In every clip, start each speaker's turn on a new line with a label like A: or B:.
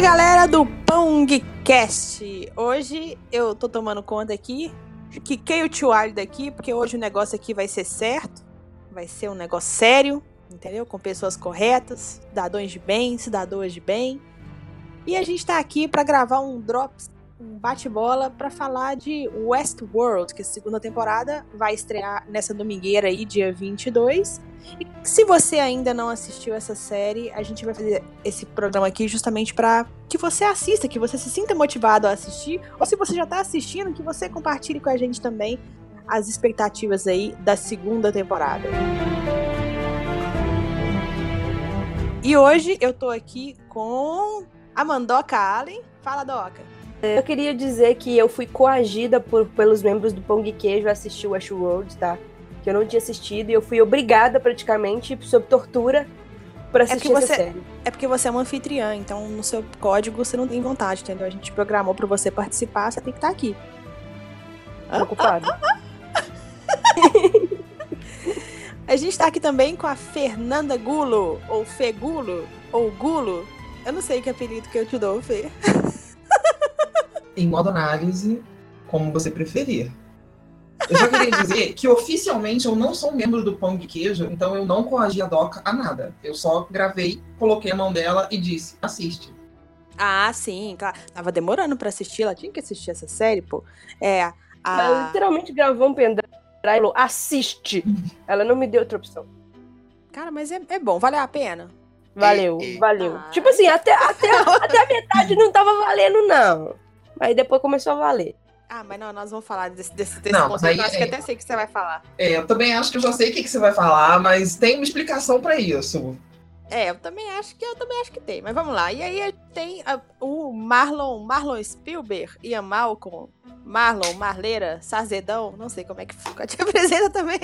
A: Galera do Pongcast! Hoje eu tô tomando conta aqui, quiquei o tio Ali daqui, porque hoje o negócio aqui vai ser certo, vai ser um negócio sério, entendeu? Com pessoas corretas, cidadãos de bem, cidadãs de bem. E a gente tá aqui para gravar um Drops um bate-bola para falar de Westworld, que a segunda temporada vai estrear nessa domingueira aí, dia 22. E se você ainda não assistiu essa série, a gente vai fazer esse programa aqui justamente para que você assista, que você se sinta motivado a assistir, ou se você já tá assistindo, que você compartilhe com a gente também as expectativas aí da segunda temporada. E hoje eu tô aqui com a Mandoca Allen. Fala, Doca.
B: Eu queria dizer que eu fui coagida por, pelos membros do Pão de Queijo a assistir o Westworld, tá? Que eu não tinha assistido e eu fui obrigada praticamente, sob tortura, para assistir
A: é você,
B: essa série.
A: É porque você é uma anfitriã, então no seu código você não tem vontade, entendeu? A gente programou para você participar, você tem que estar tá aqui.
B: Preocupado.
A: a gente tá aqui também com a Fernanda Gulo, ou Fegulo, ou Gulo. Eu não sei que apelido que eu te dou, Fê.
C: em modo análise, como você preferir. Eu só queria dizer que oficialmente eu não sou membro do Pão de Queijo, então eu não coagi a Doca a nada. Eu só gravei, coloquei a mão dela e disse: assiste.
A: Ah, sim, claro. Tava demorando para assistir, ela tinha que assistir essa série, pô. É. A...
B: Ela literalmente gravou um pendrive e falou: assiste. ela não me deu outra opção.
A: Cara, mas é, é bom, valeu a pena.
B: Valeu, e, e... valeu. Ah. Tipo assim, até, até, até a metade não tava valendo, não. Aí depois começou a valer.
A: Ah, mas não, nós vamos falar desse, desse, desse não, conceito. Aí, acho é, que até sei o que você vai falar.
C: É, eu também acho que eu já sei o que, que você vai falar, mas tem uma explicação para isso.
A: É, eu também acho que eu também acho que tem, mas vamos lá. E aí tem a, o Marlon, Marlon Spielberg, Ian Malcolm, Marlon, Marleira, Sarzedão, não sei como é que te apresenta também.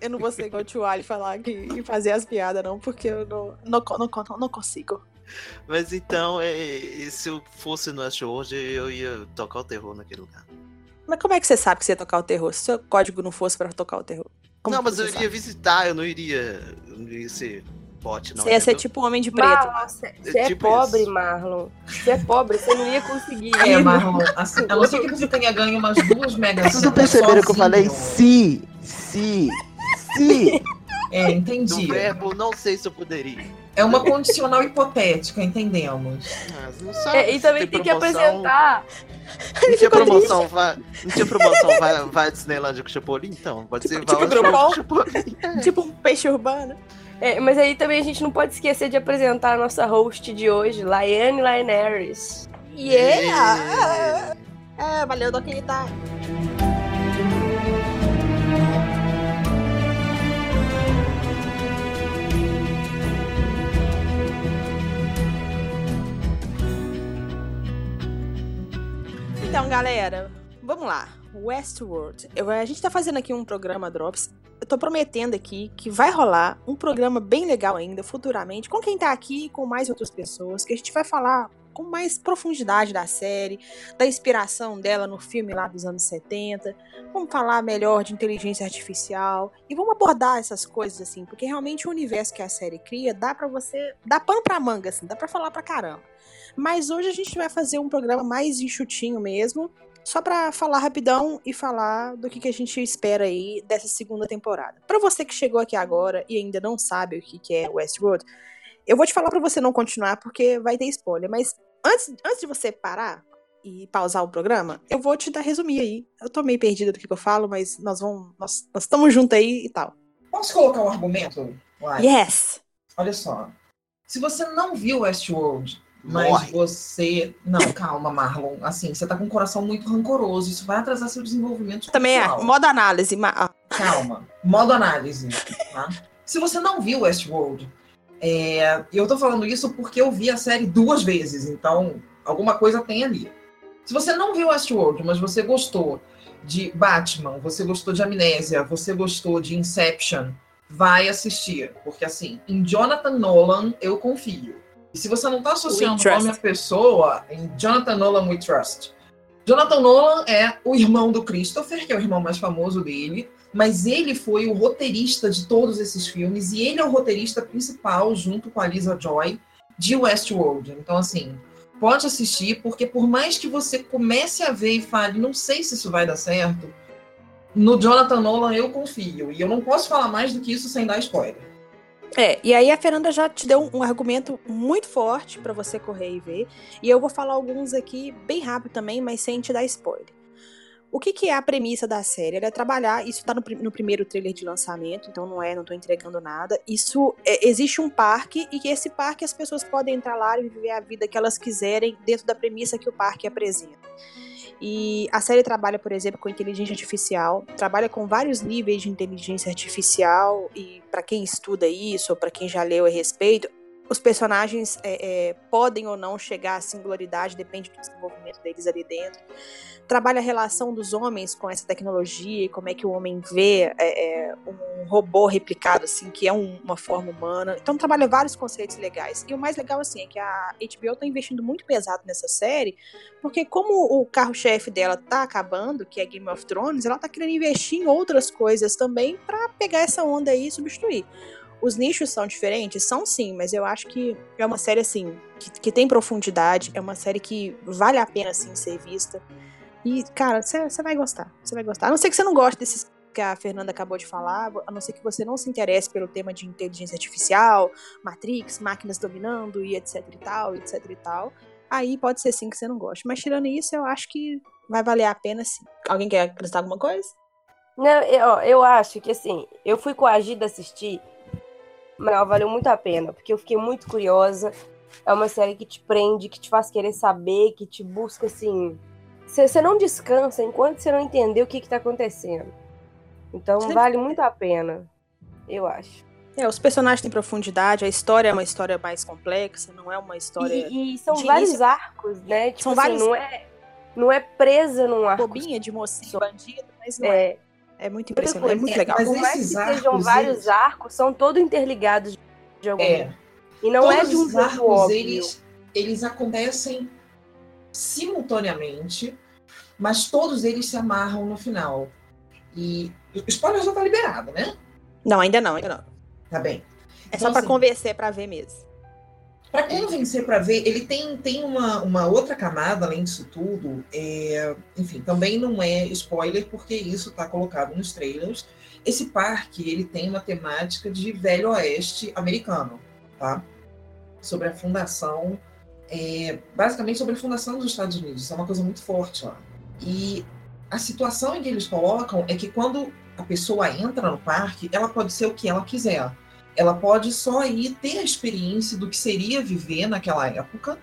A: Eu não vou ser igual o Tio Ali falar que, e fazer as piadas, não, porque eu não, não, não, não, não consigo.
D: Mas então, é, se eu fosse no hoje, eu ia tocar o terror naquele lugar.
A: Mas como é que você sabe que você ia tocar o terror? Se o seu código não fosse para tocar o terror?
D: Como não, mas eu iria sabe? visitar, eu não iria, eu não iria ser bote, não.
A: Você ia ser tipo um homem de preto.
B: Marlon, você é, é tipo pobre, isso. Marlon. Você é pobre, você não ia conseguir.
C: É, Marlon, assim, a não ser que você tenha ganho umas duas megas.
E: Vocês não perceberam que eu falei? Sim, sim, sim.
C: É, entendi.
D: Do verbo, não sei se eu poderia.
C: É uma condicional hipotética, entendemos.
B: Ah, não sabe, é, e também tem, tem que apresentar.
D: Não tinha promoção, vai, não tinha promoção, vai, vai Disneylandia com o Chapolin, então. Pode
A: tipo,
D: ser
A: tipo grupão, Tipo um peixe urbano.
B: É, mas aí também a gente não pode esquecer de apresentar a nossa host de hoje, Laiane Laineris.
A: Yeah! É, valeu, Doquita. Então, galera, vamos lá. Westworld. Eu, a gente tá fazendo aqui um programa Drops. Eu tô prometendo aqui que vai rolar um programa bem legal ainda, futuramente, com quem tá aqui e com mais outras pessoas, que a gente vai falar com mais profundidade da série, da inspiração dela no filme lá dos anos 70. Vamos falar melhor de inteligência artificial e vamos abordar essas coisas assim, porque realmente o universo que a série cria dá para você, dá pano pra manga assim, dá para falar pra caramba. Mas hoje a gente vai fazer um programa mais enxutinho mesmo, só para falar rapidão e falar do que, que a gente espera aí dessa segunda temporada. Para você que chegou aqui agora e ainda não sabe o que, que é Westworld, eu vou te falar para você não continuar porque vai ter spoiler, mas antes, antes de você parar e pausar o programa, eu vou te dar resumir aí. Eu tô meio perdida do que, que eu falo, mas nós vamos nós, nós estamos juntos aí e tal.
C: Posso colocar um argumento?
A: Yes.
C: Olha só. Se você não viu Westworld, mas Morre. você. Não, calma, Marlon. Assim, você tá com um coração muito rancoroso. Isso vai atrasar seu desenvolvimento.
A: Também é. Modo análise. Ma... Ah.
C: Calma. Modo análise. Tá? Se você não viu Westworld, é... eu tô falando isso porque eu vi a série duas vezes. Então, alguma coisa tem ali. Se você não viu Westworld, mas você gostou de Batman, você gostou de Amnésia, você gostou de Inception, vai assistir. Porque, assim, em Jonathan Nolan eu confio. E se você não está associando o nome à pessoa, em Jonathan Nolan We Trust. Jonathan Nolan é o irmão do Christopher, que é o irmão mais famoso dele, mas ele foi o roteirista de todos esses filmes e ele é o roteirista principal, junto com a Lisa Joy, de Westworld. Então, assim, pode assistir, porque por mais que você comece a ver e fale, não sei se isso vai dar certo, no Jonathan Nolan eu confio. E eu não posso falar mais do que isso sem dar spoiler.
A: É, e aí a Fernanda já te deu um, um argumento muito forte para você correr e ver. E eu vou falar alguns aqui bem rápido também, mas sem te dar spoiler. O que, que é a premissa da série? Ela é trabalhar, isso tá no, no primeiro trailer de lançamento, então não é, não tô entregando nada. Isso, é, existe um parque, e que esse parque as pessoas podem entrar lá e viver a vida que elas quiserem dentro da premissa que o parque apresenta. E a série trabalha, por exemplo, com inteligência artificial, trabalha com vários níveis de inteligência artificial, e para quem estuda isso, ou para quem já leu a respeito, os personagens é, é, podem ou não chegar à singularidade, depende do desenvolvimento deles ali dentro. Trabalha a relação dos homens com essa tecnologia e como é que o homem vê é, é um robô replicado, assim, que é um, uma forma humana. Então trabalha vários conceitos legais. E o mais legal, assim, é que a HBO está investindo muito pesado nessa série, porque como o carro-chefe dela tá acabando, que é Game of Thrones, ela tá querendo investir em outras coisas também para pegar essa onda aí e substituir. Os nichos são diferentes? São sim, mas eu acho que é uma série assim, que, que tem profundidade, é uma série que vale a pena assim ser vista. E, cara, você vai gostar. Você vai gostar. A não ser que você não goste desses que a Fernanda acabou de falar, a não ser que você não se interesse pelo tema de inteligência artificial, Matrix, máquinas dominando e etc e tal, etc e tal. Aí pode ser sim que você não goste. Mas tirando isso, eu acho que vai valer a pena sim. Alguém quer acrescentar alguma coisa?
B: Não, eu, eu acho que assim, eu fui coagida a assistir mas valeu muito a pena, porque eu fiquei muito curiosa. É uma série que te prende, que te faz querer saber, que te busca assim. Você não descansa enquanto você não entender o que, está acontecendo. Então vale muito a pena, eu acho.
A: É, os personagens têm profundidade, a história é uma história mais complexa, não é uma história.
B: E, e são vários início... arcos, né? Tipo são assim, vários. Não é, não é presa num arco.
A: Bobinha de mocinho, bandido, mas não é. é. É muito impressionante, é muito legal.
B: Por mais que sejam vários eles... arcos, são todos interligados de algum é. E não
C: Todos
B: é de um
C: os arcos, eles, eles acontecem simultaneamente, mas todos eles se amarram no final. E o spoiler já tá liberado, né?
A: Não, ainda não, ainda não.
C: Tá bem.
A: É então, só para assim, convencer para ver mesmo.
C: Para convencer para ver, ele tem, tem uma, uma outra camada além disso tudo. É, enfim, também não é spoiler, porque isso está colocado nos trailers. Esse parque ele tem uma temática de velho oeste americano, tá? Sobre a fundação, é, basicamente sobre a fundação dos Estados Unidos. Isso é uma coisa muito forte lá. E a situação em que eles colocam é que quando a pessoa entra no parque, ela pode ser o que ela quiser ela pode só ir ter a experiência do que seria viver naquela época,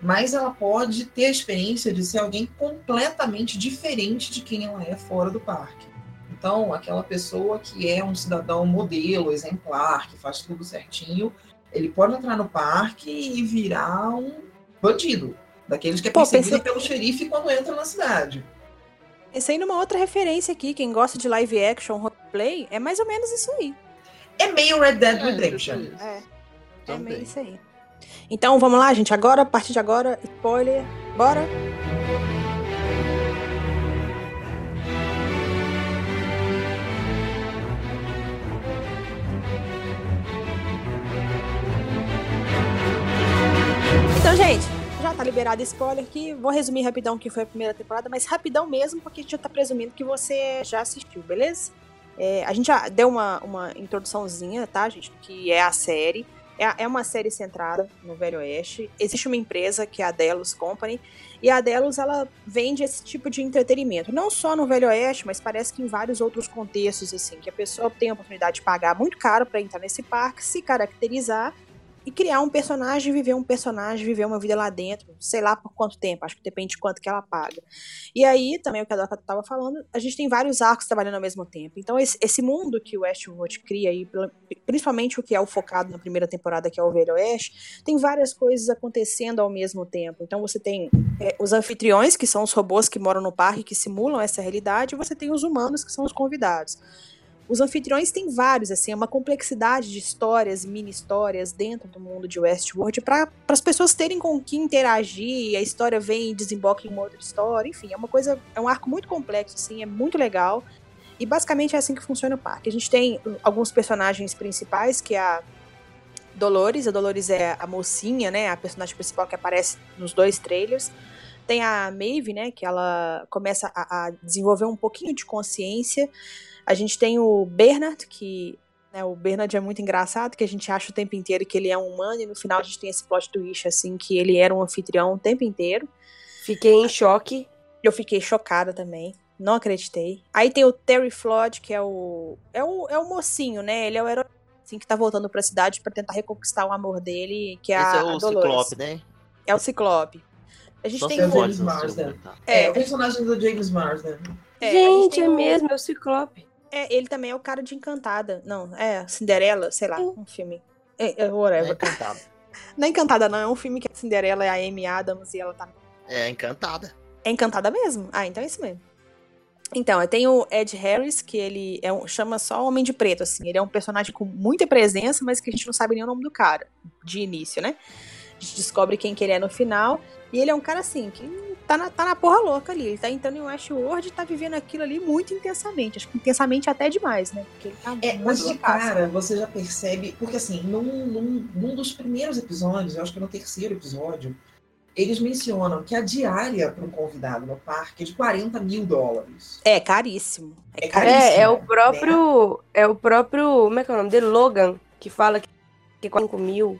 C: mas ela pode ter a experiência de ser alguém completamente diferente de quem ela é fora do parque. Então, aquela pessoa que é um cidadão modelo, exemplar, que faz tudo certinho, ele pode entrar no parque e virar um bandido, daqueles que é perseguido pensei... pelo xerife quando entra na cidade.
A: Pensei numa outra referência aqui, quem gosta de live action, roleplay, é mais ou menos isso aí.
C: É meio Red Dead é, Redemption.
A: É, é meio isso aí. Então vamos lá, gente. Agora, a partir de agora, spoiler. Bora! Então, gente, já tá liberado spoiler aqui. Vou resumir rapidão o que foi a primeira temporada, mas rapidão mesmo, porque a gente já tá presumindo que você já assistiu, beleza? É, a gente já deu uma, uma introduçãozinha, tá, gente, que é a série. É, é uma série centrada no Velho Oeste. Existe uma empresa que é a Delos Company, e a Delos ela vende esse tipo de entretenimento, não só no Velho Oeste, mas parece que em vários outros contextos, assim, que a pessoa tem a oportunidade de pagar muito caro para entrar nesse parque, se caracterizar e criar um personagem, viver um personagem, viver uma vida lá dentro, sei lá por quanto tempo, acho que depende de quanto que ela paga. E aí, também o que a Doca estava falando, a gente tem vários arcos trabalhando ao mesmo tempo. Então, esse, esse mundo que o Westworld cria aí, principalmente o que é o focado na primeira temporada, que é o Velho Oeste, tem várias coisas acontecendo ao mesmo tempo. Então, você tem é, os anfitriões, que são os robôs que moram no parque, que simulam essa realidade, e você tem os humanos, que são os convidados. Os anfitriões têm vários, assim, é uma complexidade de histórias, mini histórias dentro do mundo de Westworld para as pessoas terem com que interagir, a história vem e desemboca em uma outra história, enfim, é uma coisa, é um arco muito complexo, assim, é muito legal. E basicamente é assim que funciona o parque. A gente tem alguns personagens principais, que é a Dolores. A Dolores é a mocinha, né? A personagem principal que aparece nos dois trailers. Tem a Maeve, né? Que ela começa a, a desenvolver um pouquinho de consciência. A gente tem o Bernard, que né, o Bernard é muito engraçado, que a gente acha o tempo inteiro que ele é um humano, e no final a gente tem esse plot twist, assim, que ele era um anfitrião o tempo inteiro.
B: Fiquei em choque.
A: Eu fiquei chocada também. Não acreditei. Aí tem o Terry Flood, que é o. É o, é o mocinho, né? Ele é o herói assim, que tá voltando pra cidade para tentar reconquistar o amor dele, que é
D: Esse
A: a,
D: é o
A: Dolores.
D: Ciclope, né?
A: É o Ciclope. A gente
D: Só
A: tem
C: o James Marsden.
D: filme, tá?
C: É,
A: É,
C: o personagem do James Marsden.
A: é, a gente
B: Gente, é
A: o-
B: mesmo, é o Ciclope.
A: É, ele também é o cara de Encantada. Não, é Cinderela, sei lá, um filme. É, é, whatever.
D: É encantado.
A: Não é Encantada, não. É um filme que a Cinderela é a Amy Adams e ela tá.
D: É encantada.
A: É Encantada mesmo? Ah, então é isso mesmo. Então, eu tenho o Ed Harris, que ele é um, chama só Homem de Preto, assim. Ele é um personagem com muita presença, mas que a gente não sabe nem o nome do cara, de início, né? A gente descobre quem que ele é no final. E ele é um cara, assim, que tá na, tá na porra louca ali. Ele tá entrando em Westworld e tá vivendo aquilo ali muito intensamente. Acho que intensamente até demais, né? Porque ele tá
C: É,
A: muito
C: mas de cara você já percebe, porque assim, num, num, num dos primeiros episódios, eu acho que no terceiro episódio, eles mencionam que a diária para um convidado no parque é de 40 mil dólares.
A: É caríssimo. É
C: É
A: caríssimo.
B: É, é o próprio. É o próprio. Como é que é o nome dele? Logan, que fala que é 5 mil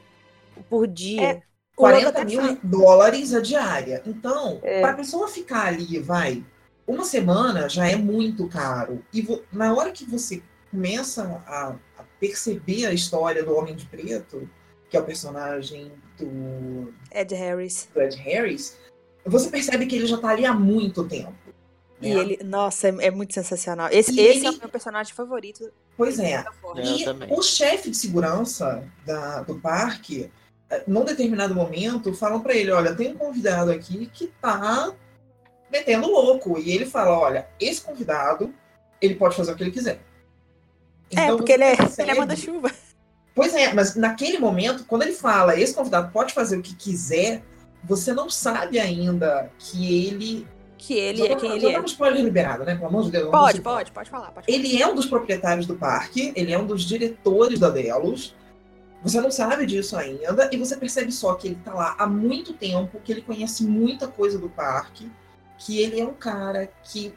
B: por dia.
A: É. O Logan
C: 40
A: até
C: mil
A: fala-
C: dólares a diária. Então,
B: É.
C: para a pessoa ficar ali, vai, uma semana já é muito caro. E na hora que você começa a, a perceber a história do Homem de Preto, que é o personagem do
A: Ed Harris.
C: do Ed Harris, você percebe que ele já tá ali há muito tempo.
A: E
C: né?
A: ele, nossa, é, é muito sensacional. Esse, esse é
C: ele-
A: o meu personagem favorito.
C: Pois é.
D: É.
C: E o chefe de segurança da- do parque, num determinado momento, falam pra ele: olha, tem um convidado aqui que tá metendo louco. E ele fala: olha, esse convidado, ele pode fazer o que ele quiser.
A: É,
C: Então,
A: porque
C: você
A: ele é,
C: percebe-
A: ele é manda-chuva.
C: Pois é, mas naquele momento, quando ele fala, esse convidado pode fazer o que quiser, você não sabe ainda que ele.
A: Que ele
C: Já
A: é quem ele é.
C: um spoiler liberado, né? Pelo amor de Deus.
A: Pode, pode, pode falar. Pode falar.
C: Ele é um dos proprietários do parque, ele é um dos diretores da Delos. Você não sabe disso ainda, e você percebe só que ele tá lá há muito tempo, que ele conhece muita coisa do parque, que ele é um cara que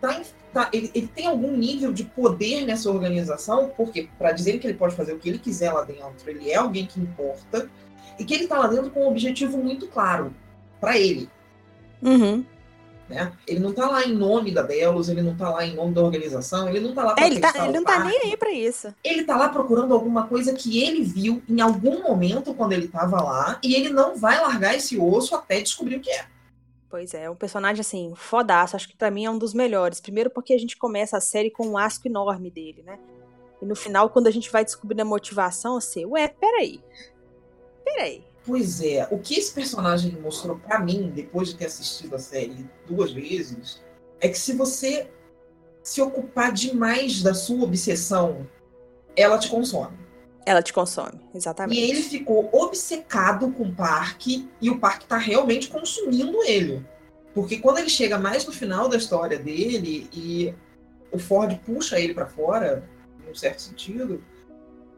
C: tá, tá- ele, ele tem algum nível de poder nessa organização, porque para dizer que ele pode fazer o que ele quiser lá dentro, ele é alguém que importa, e que ele tá lá dentro com um objetivo muito claro para ele.
A: Uhum.
C: Né? Ele não tá lá em nome da Delos, ele não tá lá em nome da organização, ele não tá lá
A: É,
C: pra
A: ele, tá, ele não tá
C: parque.
A: nem aí pra isso.
C: Ele tá lá procurando alguma coisa que ele viu em algum momento quando ele tava lá, e ele não vai largar esse osso até descobrir o que é.
A: Pois é, um personagem assim, fodaço. Acho que pra mim é um dos melhores. Primeiro porque a gente começa a série com um asco enorme dele, né? E no final, quando a gente vai descobrindo a motivação, assim, ué, peraí. Peraí.
C: Pois é, o que esse personagem mostrou pra mim, depois de ter assistido a série duas vezes, é que se você se ocupar demais da sua obsessão, ela te consome.
A: Ela te consome, exatamente.
C: E ele ficou obcecado com o parque e o parque tá realmente consumindo ele. Porque quando ele chega mais no final da história dele e o Ford puxa ele pra fora, num certo sentido,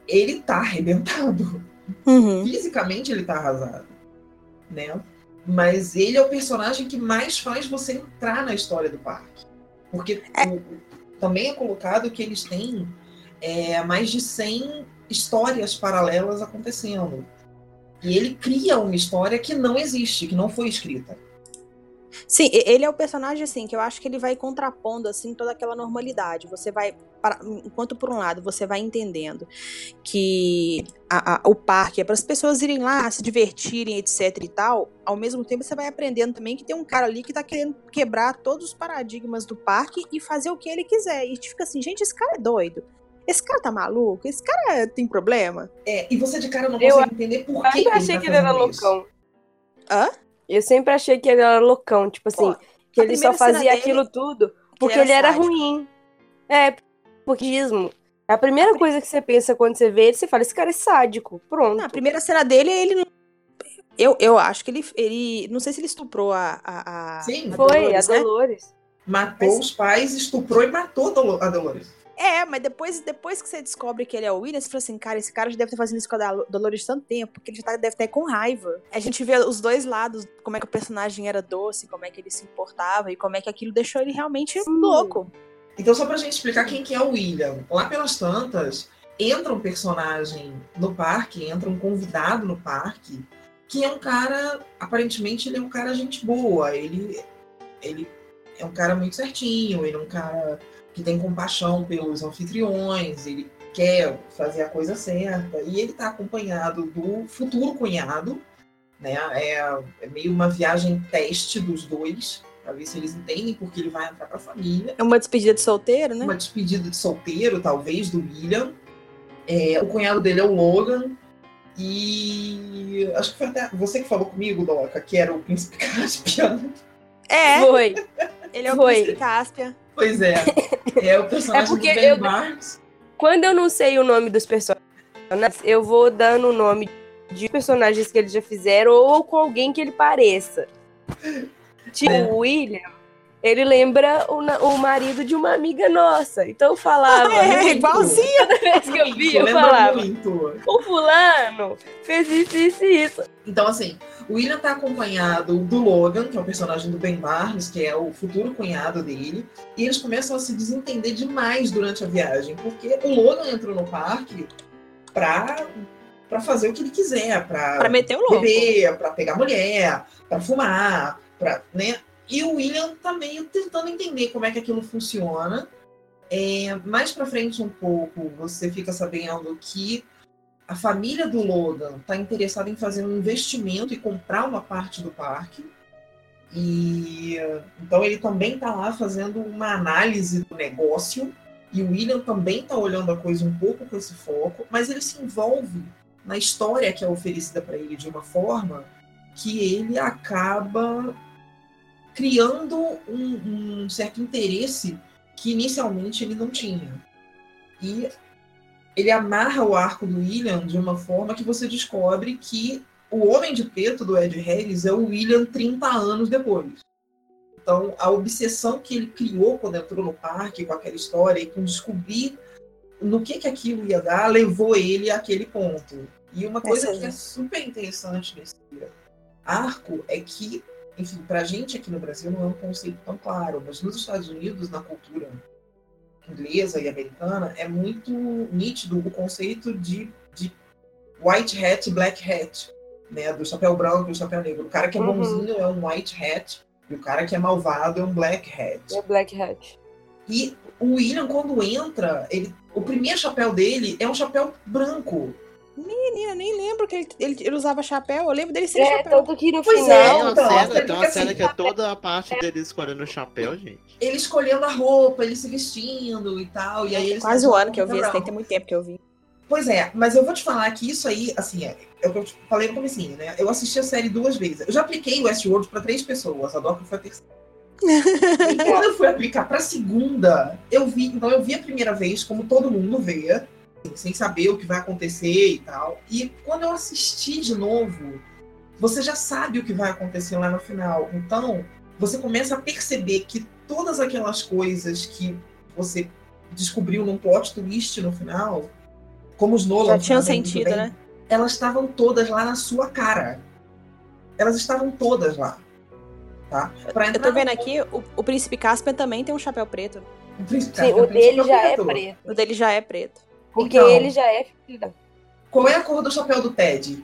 C: ele tá arrebentado.
A: Uhum.
C: Fisicamente ele tá arrasado, né? Mas ele é o personagem que mais faz você entrar na história do parque. Porque o- o- também é colocado que eles têm é, mais de 100 histórias paralelas acontecendo. E ele cria uma história que não existe, que não foi escrita.
A: Sim, ele é o personagem, assim, que eu acho que ele vai contrapondo, assim, toda aquela normalidade. Você vai, para- enquanto por um lado você vai entendendo que a- a- o parque é para as pessoas irem lá, se divertirem, etc e tal, ao mesmo tempo você vai aprendendo também que tem um cara ali que tá querendo quebrar todos os paradigmas do parque e fazer o que ele quiser. E fica assim, gente, esse cara é doido. Esse cara tá maluco? Esse cara tem problema?
C: É, e você de cara não
B: Eu
C: consegue entender por
B: Eu
C: que,
B: sempre
C: que
B: achei
C: tá
B: que ele era
C: isso.
B: loucão.
A: Hã?
B: Eu sempre achei que ele era loucão, tipo assim,
A: Ó,
B: que ele só fazia
A: dele,
B: aquilo tudo porque
A: ele
B: ele
A: era
B: era
A: sádico.
B: ruim. É, porquismo. A primeira coisa que você pensa quando você vê ele, você fala, esse cara é sádico. Pronto.
A: Não, a primeira cena dele, ele não. Eu, eu acho que ele, ele. Não sei se ele estuprou a. a, a
C: Sim,
A: a
B: Foi,
A: Dolores,
B: a
A: né?
B: Dolores.
C: Matou
A: Mas-
C: os pais, estuprou e matou a Dolores.
A: É, mas depois, depois que você descobre que ele é o William, você fala assim, cara, esse cara já deve estar fazendo isso com a Dol- Dolores tanto tempo, porque ele já tá- deve estar com raiva. A gente vê os dois lados, como é que o personagem era doce, como é que ele se importava e como é que aquilo deixou ele realmente louco.
C: Então, só pra gente explicar quem que é o William. Lá pelas tantas, entra um personagem no parque, entra um convidado no parque, que é um cara, aparentemente, ele é um cara gente boa. Ele, ele é um cara muito certinho, ele é um cara que tem compaixão pelos anfitriões, ele quer fazer a coisa certa. E ele tá acompanhado do futuro cunhado, né? É, é meio uma viagem teste dos dois, pra ver se eles entendem porque ele vai entrar pra família
A: É uma despedida de solteiro, né?
C: uma despedida de solteiro, talvez, do William. É, o cunhado dele é o Logan. E acho que foi até você que falou comigo, Doca, que era o príncipe Caspian.
A: É,
B: Foi.
A: ele é o
B: Foi.
A: príncipe Cáspia.
C: Pois é. É o personagem
B: É porque
C: do Ben
B: eu-
C: Barnes.
B: Quando eu não sei o nome dos personagens, eu vou dando o nome de personagens que eles já fizeram ou com alguém que ele pareça. Tipo,
C: É.
B: o William, ele lembra o, o marido de uma amiga nossa. Então eu falava,
A: É,
C: muito.
A: igualzinho.
B: toda vez que eu vi, eu falava,
C: muito.
B: o fulano fez isso, isso e isso.
C: Então, assim, o William tá acompanhado do Logan, que é o personagem do Ben Barnes, que é o futuro cunhado dele, e eles começam a se desentender demais durante a viagem, porque o Logan entrou no parque pra, pra fazer o que ele quiser, pra,
A: Pra meter o louco.
C: beber, pra pegar mulher, pra fumar, pra, né? E o William tá meio tentando entender como é que aquilo funciona. É, mais pra frente um pouco, você fica sabendo que a família do Logan tá interessada em fazer um investimento e comprar uma parte do parque. E então ele também tá lá fazendo uma análise do negócio. E o William também tá olhando a coisa um pouco com esse foco, mas ele se envolve na história que é oferecida para ele de uma forma que ele acaba criando um, um certo interesse que inicialmente ele não tinha. E ele amarra o arco do William de uma forma que você descobre que o Homem de Preto do Ed Harris é o William 30 anos depois. Então, a obsessão que ele criou quando entrou no parque com aquela história e com descobrir no que, que aquilo ia dar, levou ele àquele ponto. E uma coisa que é super interessante nesse arco é que, enfim, pra gente aqui no Brasil não é um conceito tão claro, mas nos Estados Unidos, na cultura inglesa e americana, é muito nítido o conceito de, de white hat e black hat, né? Do chapéu branco e o chapéu negro. O cara que é
B: Uhum.
C: bonzinho é um white hat e o cara que é malvado é um black hat.
B: É Black Hat.
C: E o William, quando entra, ele, o primeiro chapéu dele é um chapéu branco.
A: Menina, nem lembro que ele, ele, ele usava chapéu. Eu lembro dele sem
B: É,
A: chapéu.
B: tanto que no
C: Pois
B: final.
C: é,
D: Tem uma
C: então,
D: cena, tem uma cena
C: assim,
D: que é toda a parte dele escolhendo o chapéu, gente.
C: Ele escolhendo a roupa, ele se vestindo e tal. E aí ele
A: Quase
C: se
A: o ano que eu vi, esse tem ter muito tempo que eu vi.
C: Pois é, mas eu vou te falar que isso aí, assim, é, é o que eu te falei no comecinho, né? Eu assisti a série duas vezes. Eu já apliquei o Westworld para três pessoas, a Doca foi a terceira. E quando eu fui aplicar para segunda, eu vi, então eu vi a primeira vez como todo mundo vê, sem saber o que vai acontecer e tal. E quando eu assisti de novo, você já sabe o que vai acontecer lá no final. Então, você começa a perceber que todas aquelas coisas que você descobriu num plot twist no final, como os Nolan
A: Já tinham sentido,
C: bem,
A: né?
C: elas estavam todas lá na sua cara. Elas estavam todas lá. Tá? Pra
A: Eu tô
C: no
A: vendo aqui, o, o príncipe Caspian também tem um chapéu preto.
C: O príncipe
B: Sim, o
C: é
B: dele já é preto.
A: O dele já é preto.
B: Porque
C: Então.
B: ele já é filho da-
C: Qual é a cor do chapéu do Ted?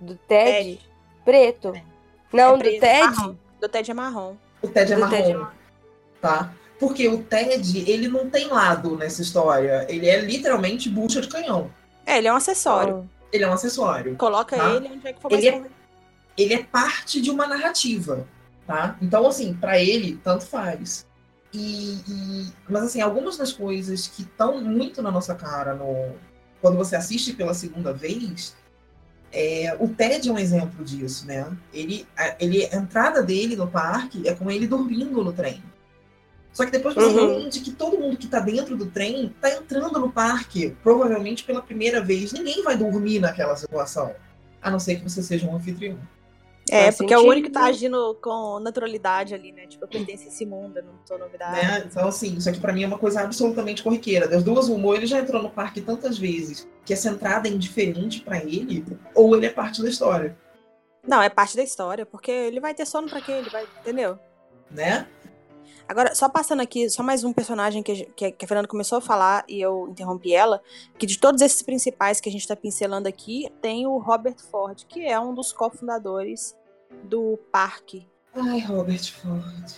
B: do Ted.
A: Ted.
B: Preto. Não,
A: É
B: do Ted.
A: marrom. Do Ted é marrom.
C: O Ted é marrom.
B: Ted é marrom.
C: Tá? Porque o Ted, ele não tem lado nessa história. Ele é literalmente bucha de canhão.
A: É, ele é um acessório.
C: Ele é um acessório.
A: Coloca
C: Tá.
A: ele onde é que for mais
C: Ele é- ele é parte de uma narrativa, tá? Então, assim, pra ele, tanto faz. E, e- mas, assim, algumas das coisas que estão muito na nossa cara no, quando você assiste pela segunda vez, é, o Ted é um exemplo disso, né? Ele, a, ele, a entrada dele no parque é com ele dormindo no trem. Só que depois você
B: Uhum.
C: entende que todo mundo que tá dentro do trem tá entrando no parque, provavelmente pela primeira vez. Ninguém vai dormir naquela situação, a não ser que você seja um anfitrião.
A: É,
B: Faz
A: porque é o único que tá agindo com naturalidade ali, né? Tipo, eu pertenço a esse mundo, eu não sou novidade.
C: né? Então, assim, isso aqui pra mim é uma coisa absolutamente corriqueira. Das duas, uma, ou ele já entrou no parque tantas vezes que essa entrada é indiferente pra ele, ou ele é parte da história,
A: Não, é parte da história, porque ele vai ter sono pra quê? Ele vai, entendeu?
C: né?
A: Agora, só passando aqui, só mais um personagem que, que, que a Fernanda começou a falar e eu interrompi ela, que de todos esses principais que a gente tá pincelando aqui, tem o Robert Ford, que é um dos cofundadores do parque.
C: Ai, Robert Ford.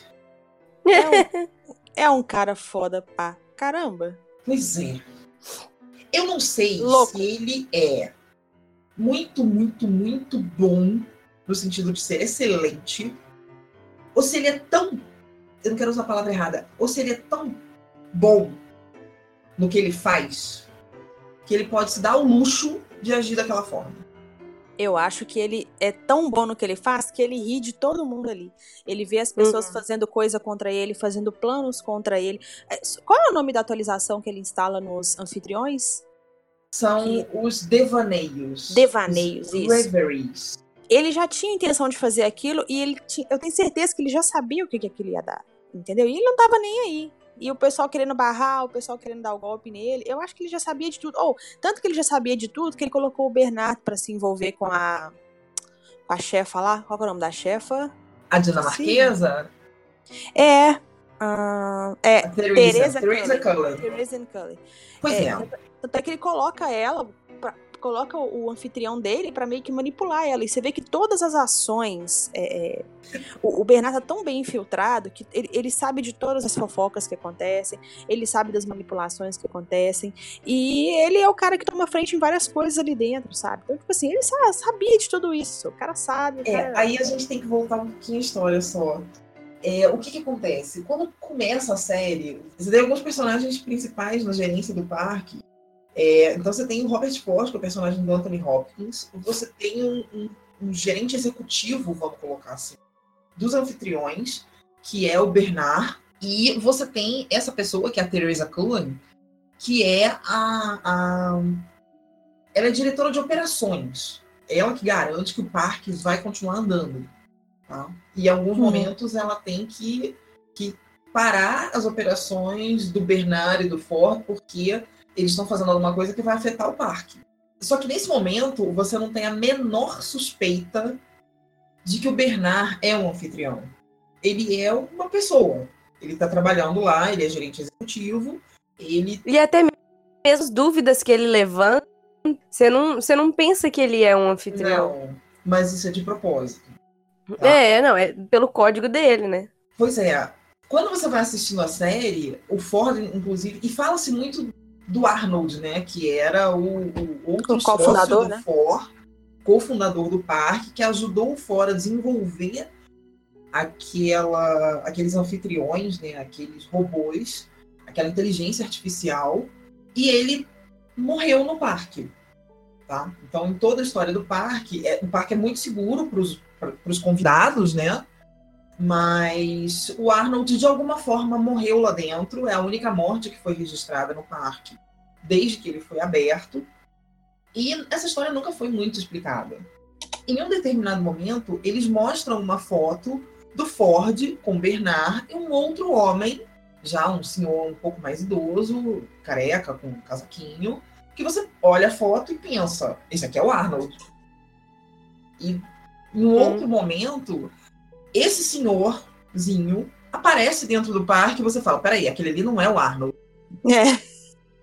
A: É um, é um cara foda pra caramba.
C: Pois é. Eu não sei
A: Louco.
C: se ele é muito, muito, muito bom no sentido de ser excelente, ou se ele é tão. Eu não quero usar a palavra errada. Ou se ele é tão bom no que ele faz que ele pode se dar o luxo de agir daquela forma.
A: Eu acho que ele é tão bom no que ele faz que ele ri de todo mundo ali. Ele vê as pessoas
B: Uhum.
A: fazendo coisa contra ele, fazendo planos contra ele. É, Qual é o nome da atualização que ele instala nos anfitriões?
C: São
A: Que-
C: os devaneios.
A: Devaneios,
C: os
A: isso.
C: reveries.
A: Ele já tinha intenção de fazer aquilo e ele ti- eu tenho certeza que ele já sabia o que, que aquilo ia dar. Entendeu? E ele não tava nem aí. E o pessoal querendo barrar, o pessoal querendo dar o golpe nele. Eu acho que ele já sabia de tudo. Ou, tanto que ele já sabia de tudo que ele colocou o Bernardo pra se envolver com a. Com a chefa lá. Qual que é o nome da chefa?
C: A dinamarquesa,
A: É. ah, é.
C: Teresa,
A: Cullen. Teresa Cullen.
C: Pois
A: É,
C: é.
A: Tanto é que ele coloca ela, coloca o, o anfitrião dele pra meio que manipular ela. E você vê que todas as ações. é, é, o, o Bernardo tá tão bem infiltrado que ele, ele sabe de todas as fofocas que acontecem, ele sabe das manipulações que acontecem. E ele é o cara que toma frente em várias coisas ali dentro, sabe? Então, tipo assim, ele sa- sabia de tudo isso. O cara sabe. O
C: É,
A: cara...
C: aí a gente tem que voltar um pouquinho a história só. É, o que que acontece? Quando começa a série, você tem alguns personagens principais na gerência do parque. É, então você tem o Robert Ford, que é o personagem do Anthony Hopkins. Você tem um, um- um gerente executivo, vamos colocar assim, dos anfitriões, que é o Bernard. E você tem essa pessoa, que é a Teresa Cullen, que é a, a... Ela é diretora de operações. Ela que garante que o parque vai continuar andando. Tá? E em alguns
A: Uhum.
C: momentos ela tem que, que parar as operações do Bernard e do Ford, porque eles estão fazendo alguma coisa que vai afetar o parque. Só que nesse momento você não tem a menor suspeita de que o Bernard é um anfitrião. Ele é uma pessoa. Ele está trabalhando lá, ele é gerente executivo, ele
B: E até mesmo as dúvidas que ele levanta, você não, você não pensa que ele é um anfitrião.
C: não, mas isso é de propósito. Tá.
B: É, não, é pelo código dele, né?
C: Pois é. Quando você vai assistindo a série, o Ford, inclusive, e fala-se muito do Arnold, né? Que era o, o outro
A: O cofundador,
C: do
A: né?
C: Ford, cofundador do parque, que ajudou o Ford a desenvolver aquela, aqueles anfitriões, né? Aqueles robôs, aquela inteligência artificial, e ele morreu no parque. Tá? Então, em toda a história do parque, é, o parque é muito seguro para os convidados, né? Mas o Arnold, de alguma forma, morreu lá dentro. É a única morte que foi registrada no parque desde que ele foi aberto. E essa história nunca foi muito explicada. Em um determinado momento, eles mostram uma foto do Ford com Bernard e um outro homem, já um senhor um pouco mais idoso, careca, com um casaquinho, que você olha a foto e pensa: esse aqui é o Arnold. E em um outro momento, esse senhorzinho aparece dentro do parque e você fala: peraí, aquele ali não é o Arnold.
A: É.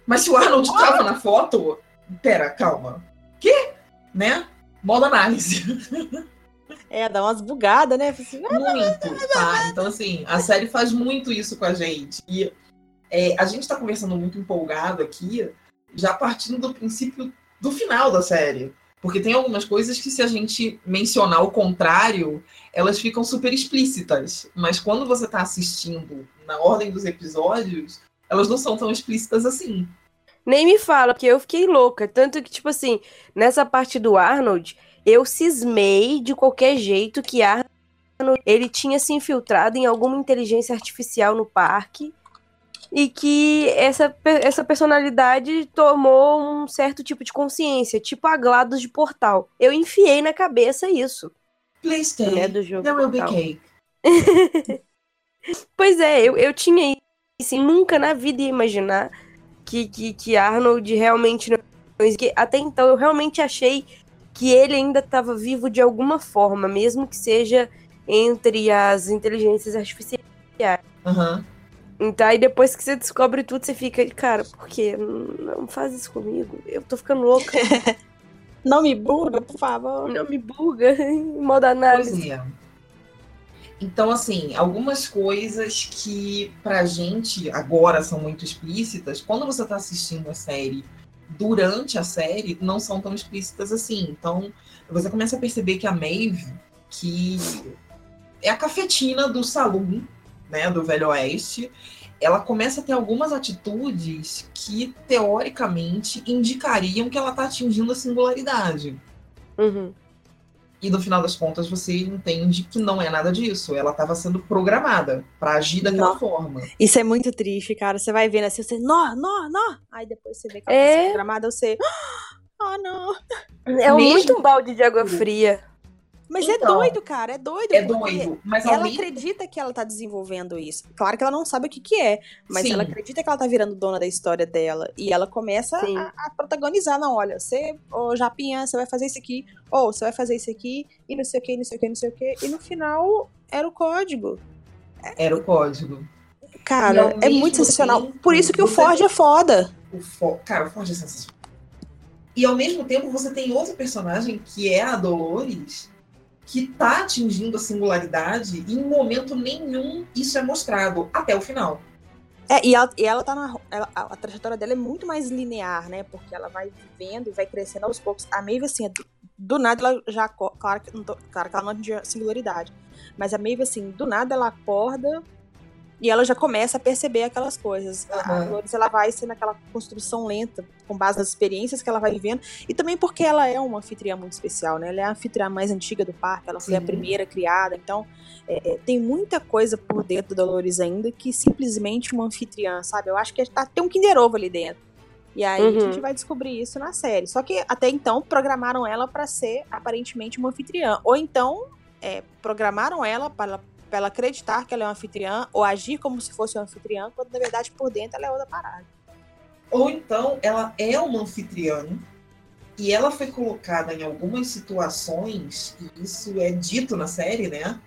C: Mas se o Arnold estava na foto, pera, calma. Que? Né? Modo análise.
A: É, dá umas bugadas, né? Assim, ah,
C: Muito, tá? Então, assim, a série faz muito isso com a gente. E é, a gente tá conversando muito empolgado aqui, já partindo do princípio do final da série. Porque tem algumas coisas que, se a gente mencionar o contrário, elas ficam super explícitas. Mas quando você tá assistindo na ordem dos episódios, elas não são tão explícitas assim.
B: Nem me fala, porque eu fiquei louca. Tanto que, tipo assim, nessa parte do Arnold, eu cismei de qualquer jeito que Arnold ele tinha se infiltrado em alguma inteligência artificial no parque e que essa, essa personalidade tomou um certo tipo de consciência, tipo a GLaDOS de Portal. Eu enfiei na cabeça isso.
C: Please stay.
B: do jogo.
C: There will be cake.
B: Pois é, eu, eu tinha isso, assim, nunca na vida ia imaginar que, que, que Arnold realmente não. que Até então eu realmente achei que ele ainda estava vivo de alguma forma, mesmo que seja entre as inteligências artificiais.
C: Aham.
B: Então aí depois que você descobre tudo, você fica, cara, por quê? Não faz isso comigo. Eu tô ficando louca.
A: Não me buga, por favor.
B: Não me buga em modo análise.
C: Pois é. Então, assim, algumas coisas que pra gente agora são muito explícitas, quando você tá assistindo a série durante a série, não são tão explícitas assim. Então, você começa a perceber que a Maeve, que é a cafetina do saloon, né, do Velho Oeste, ela começa a ter algumas atitudes que, teoricamente, indicariam que ela tá atingindo a singularidade.
B: Uhum.
C: E no final das contas você entende que não é nada disso. Ela estava sendo programada para agir daquela
A: Não.
C: forma.
A: Isso é muito triste, cara. Você vai vendo assim, você, nó, nó, nó. Aí depois você vê que ela
B: É.
A: tá sendo programada, você, ah, não.
B: É
C: Mesmo-
B: muito um balde de água fria.
A: Mas é
C: Então,
A: doido, cara, é doido.
C: É
A: porque
C: doido, mas
A: Ela
C: mesmo
A: acredita que ela tá desenvolvendo isso. Claro que ela não sabe o que que é, mas
C: Sim.
A: ela acredita que ela tá virando dona da história dela. E ela começa a, a protagonizar. Não, olha, você, ô Japinha, você vai fazer isso aqui, ou você vai fazer isso aqui, e não sei o que, não sei o que, não sei o que. E no final, era o código.
C: era o código.
A: Cara, é muito sensacional.
C: tempo,
A: Por isso que o Ford é foda.
C: O Fo- Cara, o Ford é sensacional. E ao mesmo tempo você tem outro personagem que é a Dolores, que tá atingindo a singularidade e em momento nenhum isso é mostrado até o final.
A: É, e ela, e ela tá na. ela- a, trajetória dela é muito mais linear, né? Porque ela vai vivendo e vai crescendo aos poucos. A Maeve, assim, é do, do nada ela já. Claro que, não tô- claro que ela não atingiu a singularidade. Mas a Maeve, assim, do nada ela acorda e ela já começa a perceber aquelas coisas. A- A. Dolores, ela vai sendo aquela construção lenta, com base nas experiências que ela vai vivendo. E também porque ela é uma anfitriã muito especial, né? Ela é a anfitriã mais antiga do parque, ela foi a
C: Sim.
A: primeira criada. Então, é, é, tem muita coisa por dentro da Dolores ainda que simplesmente uma anfitriã, sabe? Eu acho que tá, tem um Kinder Ovo ali dentro. E aí
B: Uhum.
A: a gente vai descobrir isso na série. Só que até então programaram ela pra ser aparentemente uma anfitriã. Ou então é, programaram ela para pra ela acreditar que ela é uma anfitriã ou agir como se fosse uma anfitriã, quando na verdade por dentro ela é outra parada.
C: Ou então ela é uma anfitriã e ela foi colocada em algumas situações, e isso é dito na série, né?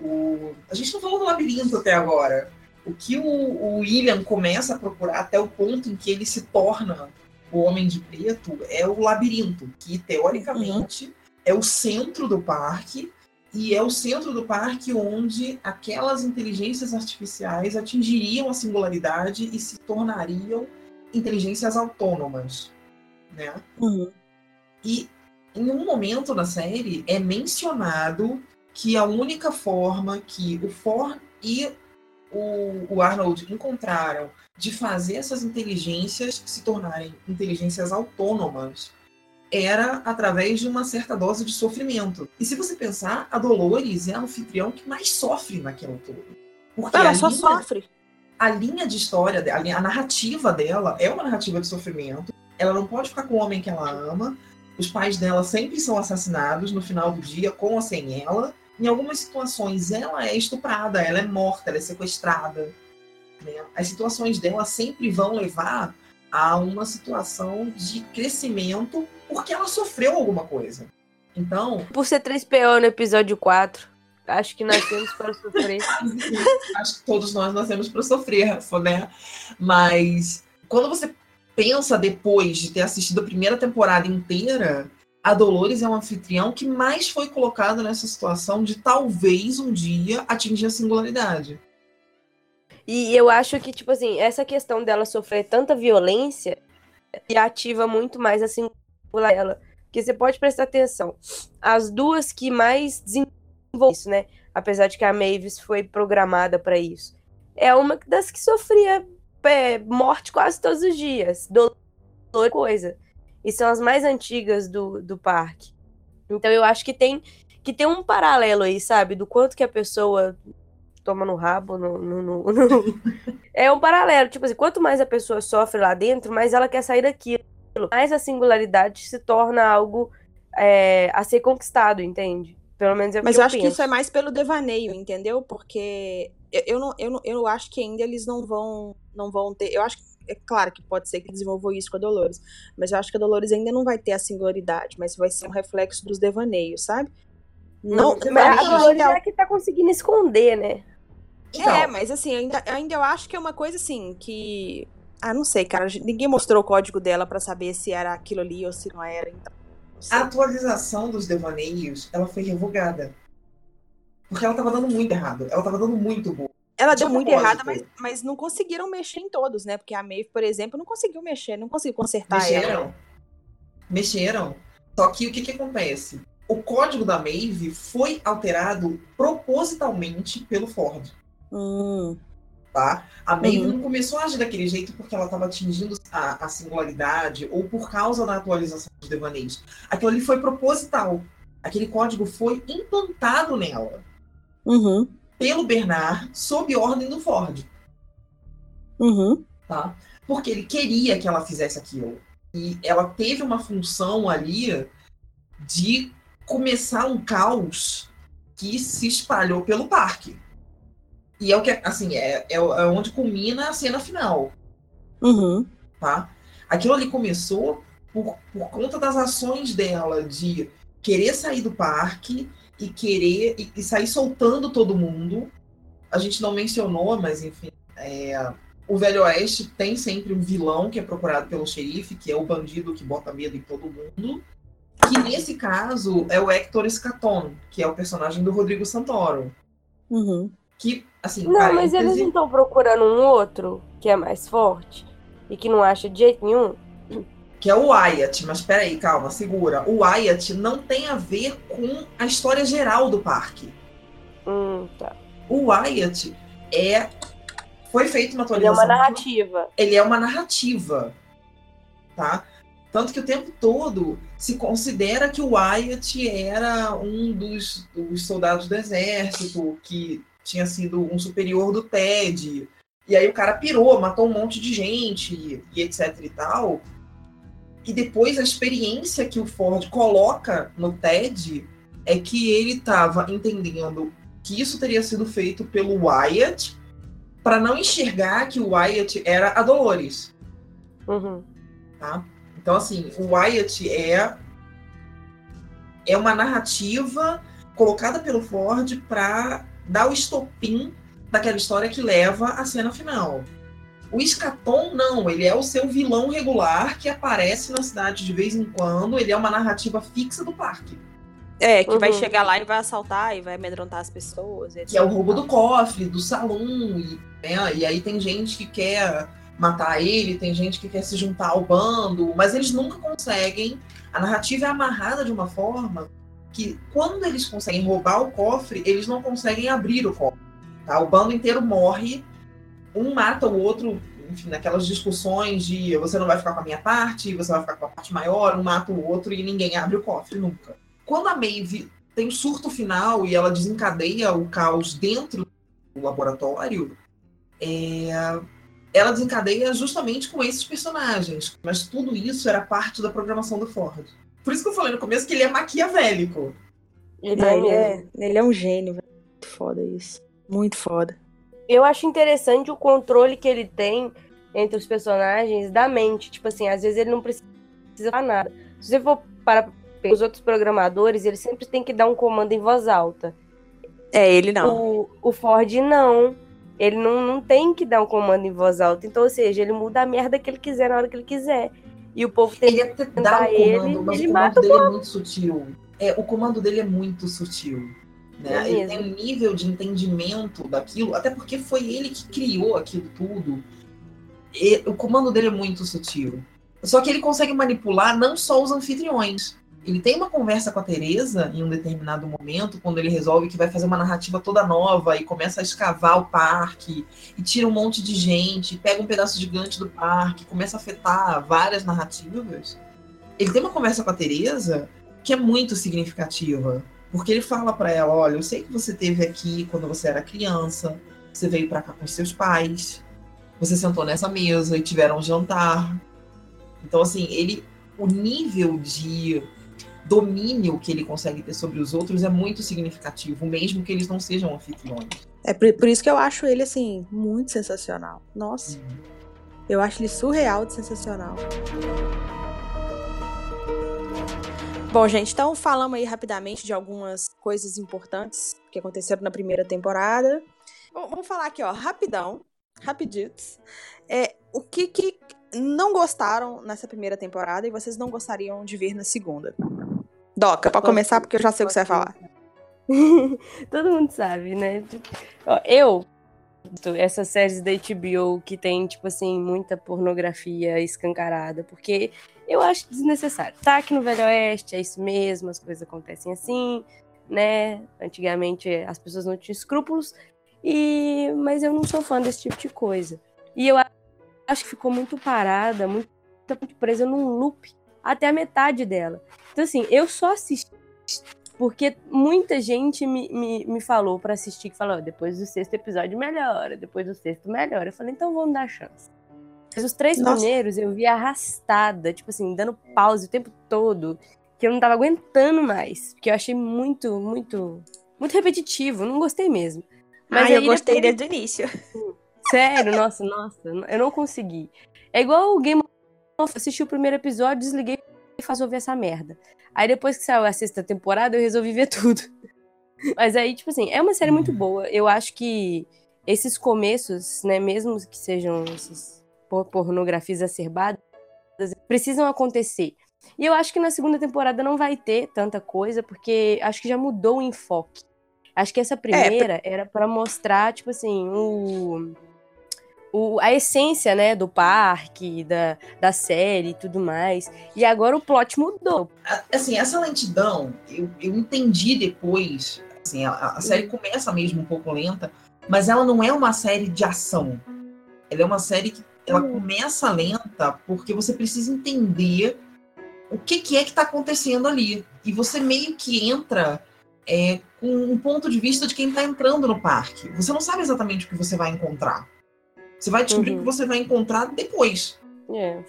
C: O... A gente não falou do labirinto até agora. O que o, o William começa a procurar até o ponto em que ele se torna o Homem de Preto é o labirinto, que teoricamente é o centro do parque e é o centro do parque onde aquelas inteligências artificiais atingiriam a singularidade e se tornariam inteligências autônomas, né? E em um momento da série é mencionado que a única forma que o Ford e o, o Arnold encontraram de fazer essas inteligências se tornarem inteligências autônomas era através de uma certa dose de sofrimento. E se você pensar, a Dolores é a anfitrião que mais sofre naquilo tudo. Porque
A: Ela
C: a
A: só
C: linha-
A: sofre.
C: a linha de história, a, linha- a narrativa dela é uma narrativa de sofrimento. Ela não pode ficar com o homem que ela ama. Os pais dela sempre são assassinados no final do dia, com ou sem ela. Em algumas situações, ela é estuprada, ela é morta, ela é sequestrada. né? As situações dela sempre vão levar a uma situação de crescimento porque ela sofreu alguma coisa. Então,
B: Por ser 3PO no episódio 4, acho que nascemos para sofrer.
C: Acho que todos nós nascemos para sofrer, né? Mas quando você pensa depois de ter assistido a primeira temporada inteira, a Dolores é um anfitrião que mais foi colocado nessa situação de talvez um dia atingir a singularidade.
B: E eu acho que, tipo assim, essa questão dela sofrer tanta violência e ativa muito mais a singularidade dela. Porque você pode prestar atenção. As duas que mais desenvolvem isso, né? Apesar de que a Mavis foi programada para isso. É uma das que sofria é, morte quase todos os dias. Dolor coisa. E são as mais antigas do, do parque. Então eu acho que tem que tem um paralelo aí, sabe? Do quanto que a pessoa toma no rabo, no, no- no- no- É um paralelo, tipo assim, quanto mais a pessoa sofre lá dentro, mais ela quer sair daquilo. Mais a singularidade se torna algo é, a ser conquistado, entende? Pelo menos é o
A: Mas
B: que
A: eu
B: eu
A: acho que
B: penso.
A: isso é mais pelo devaneio, entendeu? Porque eu, eu, não, eu, não, eu acho que ainda eles não vão, não vão ter. Eu acho que, é claro que pode ser que desenvolvam isso com a Dolores, mas eu acho que a Dolores ainda não vai ter a singularidade, mas vai ser um reflexo dos devaneios, sabe? Não,
B: Mas
A: pra
B: a Dolores
A: é
B: que tá conseguindo esconder, né?
C: Então,
A: É, mas assim, ainda, ainda eu acho que é uma coisa assim que. Ah, não sei, cara. Ninguém mostrou o código dela pra saber se era aquilo ali ou se não era. Então, não
C: a atualização dos devaneios, ela foi revogada. Porque ela tava dando muito errado. Ela tava dando muito boa.
A: Ela
C: de
A: deu muito errada, mas, mas não conseguiram mexer em todos, né? Porque a Maeve, por exemplo, não conseguiu mexer, não conseguiu consertar ela.
C: Mexeram. Mexeram. Só que o que, que acontece? O código da Maeve foi alterado propositalmente pelo Ford.
A: Hum,
C: Tá? A Maeve
A: Uhum.
C: não começou a agir daquele jeito porque ela estava atingindo a, a singularidade ou por causa da atualização dos devaneios. Aquilo ali foi proposital. Aquele código foi implantado nela
A: uhum,
C: pelo Bernard sob ordem do Ford.
A: uhum,
C: tá? Porque ele queria que ela fizesse aquilo. E ela teve uma função ali de começar um caos que se espalhou pelo parque. E é o que, assim, é, é é onde culmina a cena final,
A: uhum.
C: tá? Aquilo ali começou por, por conta das ações dela de querer sair do parque e querer e, e sair soltando todo mundo. A gente não mencionou, mas enfim, é, o Velho Oeste tem sempre um vilão que é procurado pelo xerife, que é o bandido que bota medo em todo mundo. Que nesse caso é o Hector Escaton, que é o personagem do Rodrigo Santoro.
A: Uhum.
C: Que, assim,
B: Não, mas eles
C: parêntese-
B: não estão procurando um outro que é mais forte e que não acha de jeito nenhum.
C: que é o Wyatt, mas peraí, calma, segura. O Wyatt não tem a ver com a história geral do parque.
B: Hum, tá.
C: O Wyatt é. Foi feita uma
B: Ele é
C: atualização.
B: uma narrativa.
C: Ele é uma narrativa. Tá? Tanto que o tempo todo se considera que o Wyatt era um dos, dos soldados do exército, que tinha sido um superior do Ted. E aí o cara pirou, matou um monte de gente e etc e tal. E depois a experiência que o Ford coloca no Ted é que ele estava entendendo que isso teria sido feito pelo Wyatt para não enxergar que o Wyatt era a Dolores,
B: Uhum.
C: tá? Então assim, o Wyatt é é uma narrativa colocada pelo Ford para dar o estopim daquela história que leva à cena final. O Escaton, não, ele é o seu vilão regular que aparece na cidade de vez em quando, ele é uma narrativa fixa do parque.
A: É, que vai
B: Uhum.
A: chegar lá e vai assaltar e vai amedrontar as pessoas.
C: que é o roubo do cofre, do salão, e, né, e aí tem gente que quer matar ele, tem gente que quer se juntar ao bando, mas eles nunca conseguem. A narrativa é amarrada de uma forma que quando eles conseguem roubar o cofre, eles não conseguem abrir o cofre. Tá? O bando inteiro morre, um mata o outro, enfim, naquelas discussões de você não vai ficar com a minha parte, você vai ficar com a parte maior, um mata o outro e ninguém abre o cofre nunca. Quando a Maeve tem um surto final e ela desencadeia o caos dentro do laboratório, é, ela desencadeia justamente com esses personagens. Mas tudo isso era parte da programação do Ford. Por isso que eu falei no começo que ele é maquiavélico.
B: Ele
A: É, ele, é, ele é um gênio, velho. Muito foda isso. Muito foda.
B: Eu acho interessante o controle que ele tem entre os personagens da mente. Tipo assim, às vezes ele não precisa falar nada. Se você for para os outros programadores, eles sempre têm que dar um comando em voz alta.
A: É, ele não.
B: O, o Ford não. Ele não, não tem que dar um comando em voz alta. Então, ou seja, ele muda a merda que ele quiser na hora que ele quiser. E o povo tem
C: Ele até dá o
B: ele,
C: comando, mas
B: ele
C: o comando dele é muito sutil. É, o comando dele é muito sutil. Né?
B: É
C: ele tem um nível de entendimento daquilo, até porque foi ele que criou aquilo tudo. E o comando dele é muito sutil. Só que ele consegue manipular não só os anfitriões. Ele tem uma conversa com a Teresa em um determinado momento, quando ele resolve que vai fazer uma narrativa toda nova e começa a escavar o parque e tira um monte de gente, pega um pedaço gigante do parque, começa a afetar várias narrativas. Ele tem uma conversa com a Teresa que é muito significativa, porque ele fala pra ela, olha, eu sei que você teve aqui quando você era criança, você veio pra cá com seus pais, você sentou nessa mesa e tiveram um jantar. Então assim, ele o nível de domínio que ele consegue ter sobre os outros é muito significativo, mesmo que eles não sejam anfitriões.
A: É por, por isso que eu acho ele, assim, muito sensacional. Nossa, eu acho ele surreal de sensacional. Bom, gente, então falamos aí rapidamente de algumas coisas importantes que aconteceram na primeira temporada. Bom, Vamos falar aqui, ó, rapidão, rapiditos. É, o que que não gostaram nessa primeira temporada e vocês não gostariam de ver na segunda? Doca, pra começar, porque eu já sei o que você vai falar.
B: Todo mundo sabe, né? Eu, essas séries da HBO que tem, tipo assim, muita pornografia escancarada, porque eu acho desnecessário. Tá aqui no Velho Oeste, é isso mesmo, as coisas acontecem assim, né? Antigamente as pessoas não tinham escrúpulos, e mas eu não sou fã desse tipo de coisa. E eu acho que ficou muito parada, muito, muito presa num loop até a metade dela. Então, assim, eu só assisti porque muita gente me, me, me falou pra assistir, que falou, "Ó, depois do sexto episódio melhora, depois do sexto melhora. Eu falei, então vamos dar chance. Mas os três
A: Nossa.
B: primeiros eu vi arrastada, tipo assim, dando pause o tempo todo, que eu não tava aguentando mais. Porque eu achei muito, muito, muito repetitivo, não gostei mesmo.
A: Mas eu
B: aí
A: gostei
B: depois-
A: desde o início.
B: Sério, nossa, nossa, eu não consegui. É igual o Game assisti o primeiro episódio, desliguei e faz ouvir essa merda. Aí depois que saiu a sexta temporada, eu resolvi ver tudo. Mas aí, tipo assim, é uma série muito boa. Eu acho que esses começos, né, mesmo que sejam esses por- pornografias exacerbadas, precisam acontecer. E eu acho que na segunda temporada não vai ter tanta coisa, porque acho que já mudou o enfoque. Acho que essa primeira era pra mostrar, tipo assim, o, o- a essência, né, do parque, da, da série e tudo mais. E agora o plot mudou.
C: Assim, essa lentidão, eu, eu entendi depois. Assim, a, a série começa mesmo um pouco lenta, mas ela não é uma série de ação. Ela é uma série que ela começa lenta porque você precisa entender o que, que é que está acontecendo ali. E você meio que entra é, com um ponto de vista de quem está entrando no parque. Você não sabe exatamente o que você vai encontrar. Você vai descobrir
B: Uhum.
C: o que você vai encontrar depois.
B: É.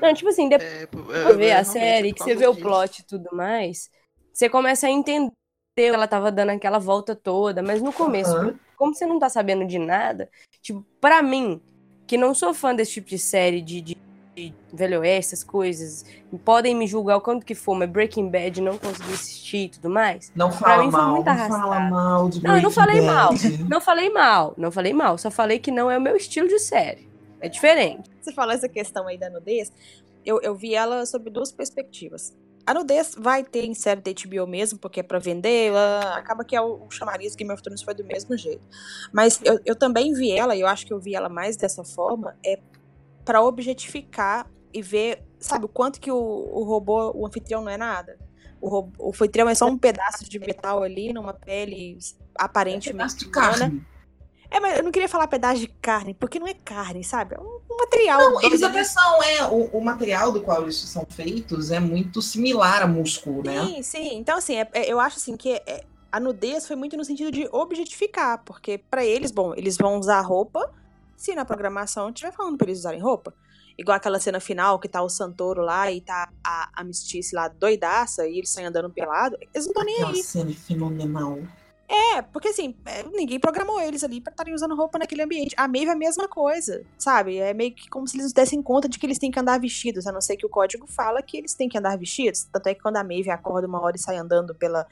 B: Não, tipo assim, depois
D: É,
B: você
D: é,
B: vê
D: é,
B: a série, que você vê o
D: disso.
B: plot e tudo mais, você começa a entender que ela tava dando aquela volta toda, mas no começo,
C: Aham.
B: como você não tá sabendo de nada, tipo, pra mim, que não sou fã desse tipo de série de, de, de Velho Oeste, essas coisas, podem me julgar o quanto que for, mas Breaking Bad não consegui assistir e tudo mais.
C: Não fala
B: mim foi
C: mal, não
B: muito
C: fala
B: arrastado.
C: mal de
B: Não, eu não
C: Breaking
B: falei mal.
C: Bad.
B: Não falei mal, não falei mal, só falei que não é o meu estilo de série. É diferente.
A: Você falou essa questão aí da nudez, eu, eu vi ela sob duas perspectivas. A nudez vai ter em série da HBO mesmo, porque é pra vender, ela- acaba que é o, o chamariz Game of Thrones foi do mesmo jeito. Mas eu, eu também vi ela, e eu acho que eu vi ela mais dessa forma, é pra objetificar e ver, sabe, o quanto que o, o robô, o anfitrião não é nada. O, robô, o anfitrião é só um pedaço de metal ali, numa pele aparentemente
C: Pedaço de
A: humana.
C: carne.
A: É, mas eu não queria falar pedaço de carne, porque não é carne, sabe? É um, um material.
C: Não, eles até são, é. O, o material do qual eles são feitos é muito similar a músculo, né?
A: Sim, sim. Então, assim, é- é- eu acho assim que é- a nudez foi muito no sentido de objetificar, porque pra eles, bom, eles vão usar roupa se na programação estiver falando pra eles usarem roupa. Igual aquela cena final que tá o Santoro lá e tá a, a Mistice lá doidaça e eles saem andando pelado. Eles não estão nem aí.
C: cena fenomenal.
A: É, porque assim, é, ninguém programou eles ali pra estarem usando roupa naquele ambiente. A Maeve é a mesma coisa, sabe? É meio que como se eles dessem conta de que eles têm que andar vestidos, a não ser que o código fala que eles têm que andar vestidos. Tanto é que quando a Maeve acorda uma hora e sai andando pela,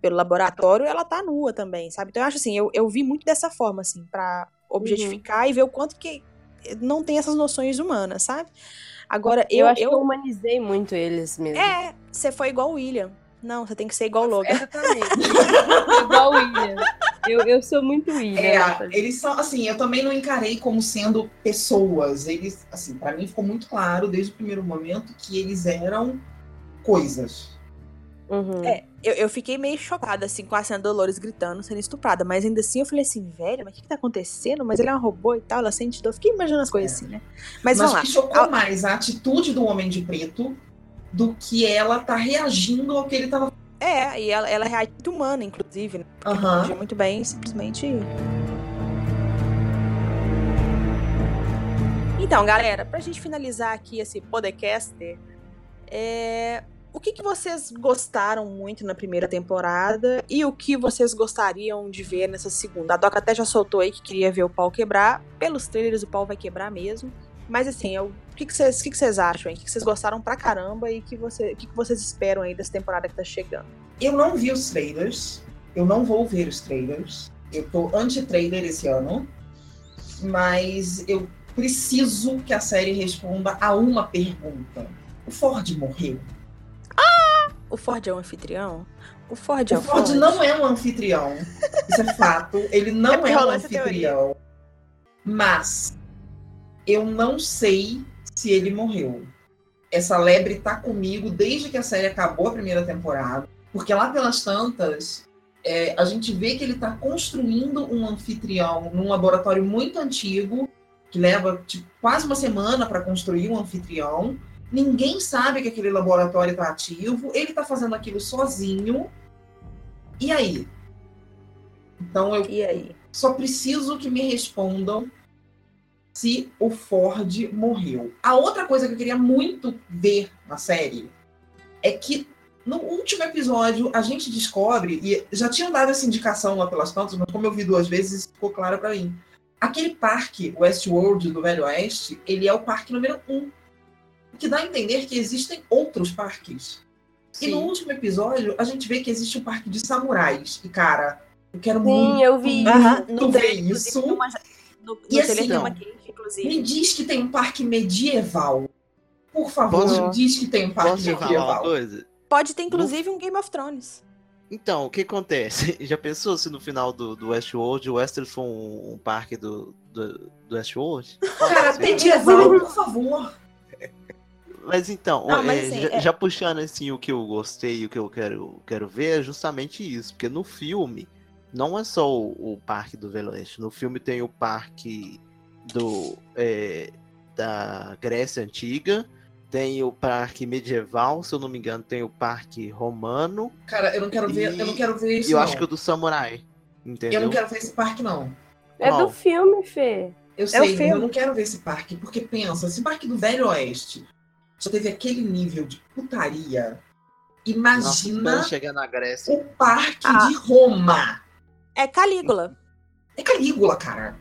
A: pelo laboratório, ela tá nua também, sabe? Então eu acho assim, eu, eu vi muito dessa forma, assim, pra objetificar e ver o quanto que não tem essas noções humanas, sabe? Agora,
B: Eu,
A: eu.
B: acho
A: eu,
B: que eu humanizei muito eles mesmo.
A: É, você foi igual o William. Não, você tem que ser igual o Logan.
B: Exatamente. Igual o William. Eu, eu sou muito William.
C: É, eles são, assim, eu também não encarei como sendo pessoas. Eles, assim, pra mim ficou muito claro desde o primeiro momento que eles eram coisas.
B: Uhum.
A: É, eu, eu fiquei meio chocada, assim, com a cena Dolores gritando, sendo estuprada. Mas ainda assim eu falei assim, velho, mas o que, que tá acontecendo? Mas ele é um robô e tal, ela sente dor. Fiquei imaginando as coisas
C: É.
A: assim, né? Mas
C: Mas
A: vamos
C: o
A: lá.
C: que chocou
A: Ah.
C: mais a atitude do Homem de Preto do que ela tá reagindo ao que ele tava
A: É, e ela, ela reage muito humana, inclusive, né? Reagiu muito bem, simplesmente. Então, galera, pra gente finalizar aqui esse podcast, é... o que, que vocês gostaram muito na primeira temporada e o que vocês gostariam de ver nessa segunda? A Doca até já soltou aí que queria ver o pau quebrar. Pelos trailers, o pau vai quebrar mesmo. Mas assim, o que, vocês, que, que? O que, que vocês gostaram pra caramba e que você, o que, que vocês esperam aí dessa temporada que tá chegando?
C: Eu não vi os trailers. Eu não vou ver os trailers. Eu tô anti-trailer esse ano. Mas eu preciso que a série responda a uma pergunta. O Ford morreu?
A: O Ford é um anfitrião? O Ford é
C: O
A: o
C: Ford não é um anfitrião. Isso é fato. Ele
A: É
C: não
A: porque
C: é, um anfitrião. Mas eu não sei se ele morreu. Essa lebre tá comigo desde que a série acabou a primeira temporada. Porque lá pelas tantas, é, a gente vê que ele tá construindo um anfitrião num laboratório muito antigo, que leva tipo, quase uma semana para construir um anfitrião. Ninguém sabe que aquele laboratório está ativo. Ele está fazendo aquilo sozinho. E aí? Então eu
A: E aí?
C: só preciso que me respondam se o Ford morreu. A outra coisa que eu queria muito ver na série é que no último episódio a gente descobre, e já tinham dado essa indicação lá pelas tantas, mas como eu vi duas vezes, ficou claro para mim. Aquele parque Westworld do Velho Oeste, ele é o parque número um. O que dá a entender que existem outros parques. E no último episódio, a gente vê que existe um parque de samurais. E, cara, eu quero muito
B: Sim, eu vi.
A: Aham,
C: tu
A: no
C: vê isso?
A: No, no
C: E assim,
A: inclusive.
C: Me diz que tem um parque medieval. Por favor,
D: Posso-
C: me diz que tem um parque
D: Posso te falar uma
C: medieval.
D: coisa?
A: Pode ter, inclusive, um Game of Thrones.
D: Então, o que acontece? Já pensou se no final do, do Westworld o Westeros for um, um parque do, do, do Westworld?
C: Cara,
D: Sim.
C: medieval, por favor.
D: Mas então,
A: Não, mas
D: é,
A: assim,
D: já,
A: é-
D: já puxando assim o que eu gostei e o que eu quero, quero ver é justamente isso. Porque no filme, não é só o, o parque do Velho Oeste. No filme tem o parque do, é, da Grécia Antiga, tem o parque medieval, se eu não me engano, tem o parque romano,
C: Cara, eu não quero ver,
D: E-
C: eu não quero ver isso.
D: e eu
C: não.
D: acho que o do samurai. Entendeu?
C: Eu não quero ver esse parque, não.
B: É
D: Qual?
B: do filme, Fê.
C: Eu sei, mas
A: filme.
C: eu não quero ver esse parque, porque pensa, esse parque do Velho Oeste já teve aquele nível de putaria.
D: Nossa,
C: Imagina
D: chegar na Grécia.
C: o parque
A: Ah.
C: de Roma.
A: É Calígula.
C: É Calígula, cara.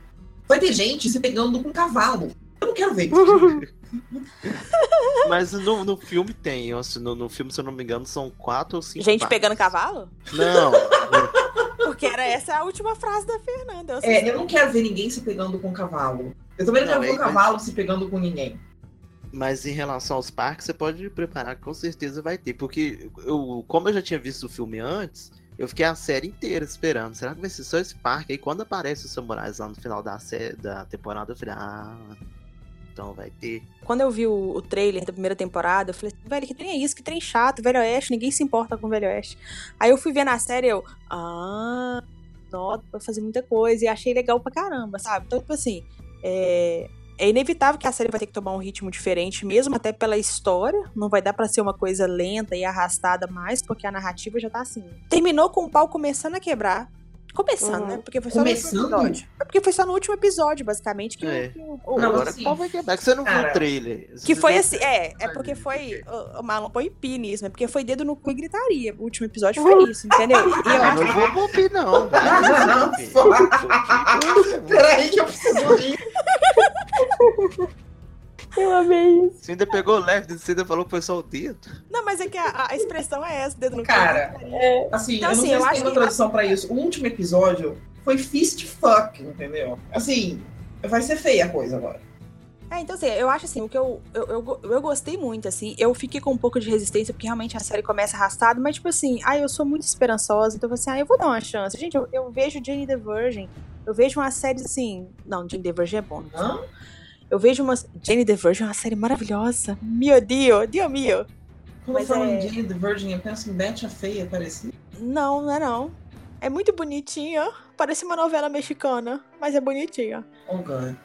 C: Vai ter gente se pegando com cavalo. Eu não quero ver isso.
D: Mas no, no filme tem, no, no filme, se eu não me engano, são quatro ou cinco.
A: Gente
D: parques.
A: pegando cavalo?
D: Não,
A: Porque era essa a última frase da Fernanda. Eu
C: É, eu não quero ver ninguém se pegando com cavalo. Eu também não,
D: Não,
C: quero ver
D: é-
C: o cavalo se pegando com ninguém.
D: Mas em relação aos parques, você pode preparar com certeza vai ter. Porque eu, como eu já tinha visto o filme antes, eu fiquei a série inteira esperando. Será que vai ser só esse parque? Aí quando aparece os samurais lá no final da, série, da temporada, eu falei, ah, então vai ter.
A: Quando eu vi o, o trailer da primeira temporada, eu falei, velho, que trem é isso? Que trem chato, Velho Oeste, ninguém se importa com Velho Oeste. Aí eu fui ver na série, eu, ah, nossa, vai fazer muita coisa, e achei legal pra caramba, sabe? Então, tipo assim, é, é inevitável que a série vai ter que tomar um ritmo diferente, mesmo até pela história. Não vai dar pra ser uma coisa lenta e arrastada mais, porque a narrativa já tá assim. Terminou com o pau começando a quebrar. Começando,
B: Uhum.
A: né? Porque foi só no último
C: Começando?
A: episódio. É porque foi só no último episódio, basicamente, que, o-
D: É.
A: que o, o-
C: Não,
D: Agora
C: assim,
D: qual vai quebrar? Que você não viu
C: cara,
D: o trailer.
A: que
D: Você
A: foi
D: viu-
A: assim, é, é porque foi. O, o Marlon põe pi nisso, né? Porque foi dedo no cu e gritaria. O último episódio foi isso, entendeu? E eu acho
D: não vou bombir, não.
C: Peraí que eu preciso rir.
B: Eu amei isso.
D: Você ainda pegou leve, você ainda falou que foi só o dedo.
A: Não, mas é que a, a expressão é essa, dedo no.
C: Cara,
A: gritaria.
C: Assim,
A: Então,
C: eu não
A: assim,
C: sei
A: eu
C: se
A: acho
C: tem uma
A: que-
C: tradução pra isso. O último episódio foi fist fuck, entendeu? Assim, vai ser feia a coisa agora.
A: É, então assim, eu acho assim, o que eu, eu, eu, eu gostei muito, assim, eu fiquei com um pouco de resistência, porque realmente a série começa arrastada, mas tipo assim, ah, eu sou muito esperançosa, então assim, ah, eu vou dar uma chance. Gente, eu, eu vejo Jane the Virgin, eu vejo uma série assim. Não, Jane the Virgin é bom. não
C: Hã?
A: Eu vejo uma. Jane the Virgin é uma série maravilhosa. Meu Dio, Dio mio.
C: Quando
A: Mas
C: falam
A: é-
C: em Jane the Virgin, eu penso em Betty a Feia, parecia.
A: Não, não é não. É muito bonitinha. Parece uma novela mexicana, mas é bonitinha.
C: Oh, God.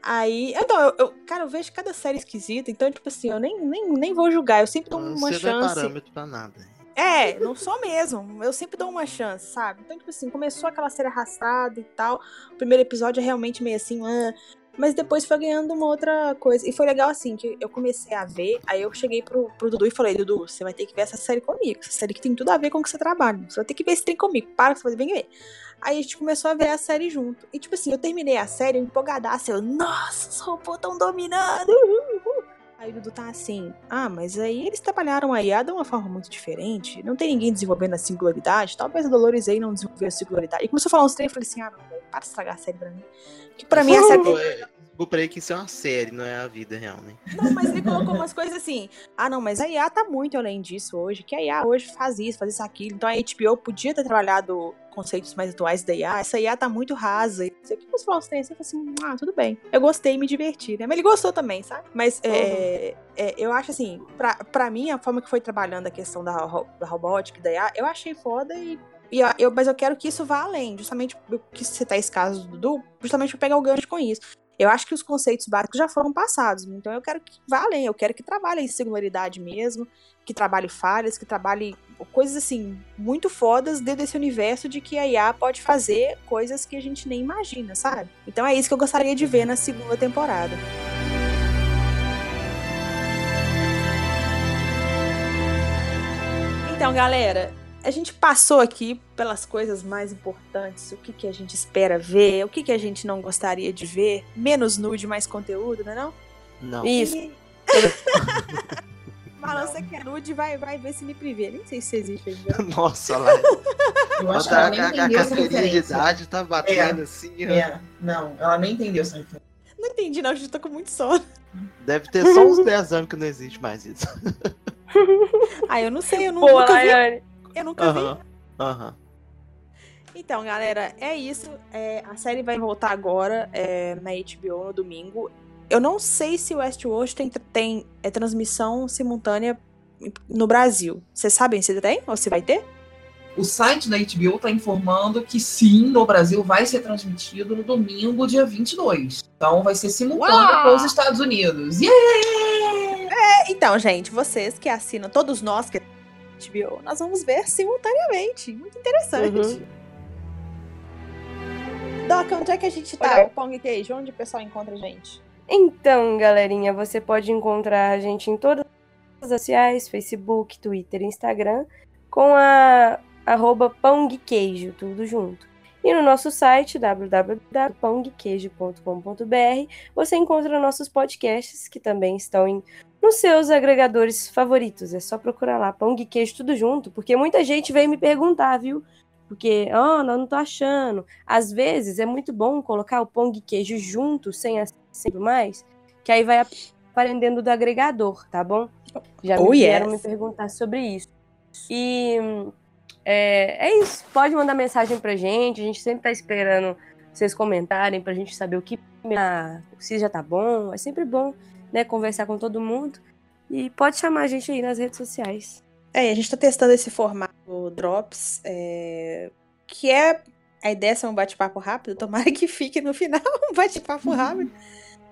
A: Aí, então, eu, eu- cara, eu vejo cada série esquisita, então, tipo assim, eu nem, nem, nem vou julgar, eu sempre dou uma
D: Você não é
A: chance.
D: parâmetro pra nada.
A: É, não sou mesmo. Eu sempre dou uma chance, sabe? Então, tipo assim, começou aquela série arrastada e tal. O primeiro episódio é realmente meio assim, ah, Mas depois foi ganhando uma outra coisa. E foi legal assim, que eu comecei a ver, aí eu cheguei pro, pro Dudu e falei, Dudu, você vai ter que ver essa série comigo. Essa série que tem tudo a ver com o que você trabalha. Você vai ter que ver esse trem comigo. Para que você vai vem ver. Aí a gente começou a ver a série junto. E tipo assim, eu terminei a série empolgadaça. Eu, nossa, os robôs tão dominando. Uhul, uhul. Aí o Dudu tá assim, ah, mas aí eles trabalharam a IA de uma forma muito diferente. Não tem ninguém desenvolvendo a singularidade. Talvez a Dolores aí não desenvolveu a singularidade. E começou a falar uns três, eu falei assim, ah, não, para de estragar a série pra mim. Que pra mim a série tem...
D: Desculpa aí que isso é uma série, não é a vida real, né?
A: Não, mas ele colocou umas coisas assim. Ah, não, mas a IA tá muito além disso hoje. Que a IA hoje faz isso, faz isso, aquilo. Então a HBO podia ter trabalhado conceitos mais atuais da IA. Essa IA tá muito rasa. E você que você falou assim, você falou assim, ah, tudo bem. Eu gostei e me diverti, né? Mas ele gostou também, sabe? Mas é, é, eu acho assim, pra, pra mim, a forma que foi trabalhando a questão da, da robótica e da IA, eu achei foda e. e eu, mas eu quero que isso vá além, justamente eu quis citar esse caso do Dudu, justamente pra pegar o gancho com isso. Eu acho que os conceitos básicos já foram passados, então eu quero que vá além, eu quero que trabalhe em singularidade mesmo, que trabalhe falhas, que trabalhe coisas assim, muito fodas dentro desse universo de que a IA pode fazer coisas que a gente nem imagina, sabe? Então é isso que eu gostaria de ver na segunda temporada. Então, galera, a gente passou aqui pelas coisas mais importantes, o que, que a gente espera ver, o que, que a gente não gostaria de ver, menos nude, mais conteúdo, não é não?
D: Não.
B: Isso.
A: E- Marlon, você quer nude, vai, vai ver se me privê. Nem sei se existe ainda.
D: Nossa, lá.
C: Eu acho que
D: a,
C: ela nem
D: a, a
C: entendeu essa
D: carteirinha de idade tá batendo assim. ó.
C: É, não, ela nem entendeu essa referência.
A: Não entendi, não, gente, tô com muito sono.
D: Deve ter só uns 10 anos que não existe mais isso.
A: Ah, eu não sei, eu nu-
B: Boa,
A: nunca vi.
B: Laiane.
A: Eu nunca vi.
D: Aham.
A: Então, galera, é isso. É, a série vai voltar agora é, na HBO no domingo. Eu não sei se o Westworld tem, tem é, transmissão simultânea no Brasil. Vocês sabem se tem ou se vai ter?
C: O site da HBO está informando que sim, no Brasil vai ser transmitido no domingo, dia 22. Então vai ser simultâneo
A: Uau!
C: para os Estados Unidos. Yeah!
A: É, então, gente, vocês que assinam, todos nós que HBO, nós vamos ver simultaneamente. Muito interessante.
B: Uhum.
A: Doc, onde é que a gente tá?
B: Olha.
A: O Pong Queijo, onde o pessoal encontra a gente?
B: Então, galerinha, você pode encontrar a gente em todas as redes sociais, Facebook, Twitter, Instagram, com a arroba pãoguequeijo, tudo junto. E no nosso site, www.pãoguequeijo.com.br, você encontra nossos podcasts, que também estão em, nos seus agregadores favoritos. É só procurar lá, Pão e Queijo, tudo junto, porque muita gente veio me perguntar, viu? Porque, ah, não, não tô achando. Às vezes é muito bom colocar o pão e queijo junto, sem acento mais, que aí vai aprendendo do agregador, tá bom? Já me
A: Oh,
B: vieram
A: yes.
B: me perguntar sobre isso. E é, é isso. Pode mandar mensagem pra gente. A gente sempre tá esperando vocês comentarem pra gente saber o que ah, se já tá bom. É sempre bom, né, conversar com todo mundo. E pode chamar a gente aí nas redes sociais.
A: É, a gente tá testando esse formato Drops, é, que é. A ideia é ser um bate-papo rápido, tomara que fique no final um bate-papo rápido.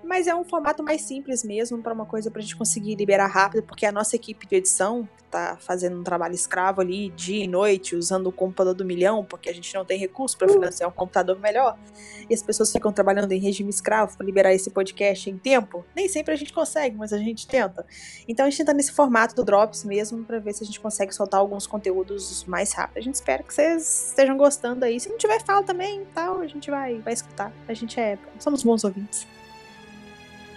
A: Mas é um formato mais simples mesmo, para uma coisa pra gente conseguir liberar rápido, porque a nossa equipe de edição tá fazendo um trabalho escravo ali, dia e noite, usando o computador do milhão, porque a gente não tem recurso para financiar um computador melhor. E as pessoas ficam trabalhando em regime escravo para liberar esse podcast em tempo. Nem sempre a gente consegue, mas a gente tenta. Então a gente tenta nesse formato do Drops mesmo, para ver se a gente consegue soltar alguns conteúdos mais rápido. A gente espera que vocês estejam gostando aí. Se não tiver fala também, tal, a gente vai, vai escutar. A gente é. Somos bons ouvintes.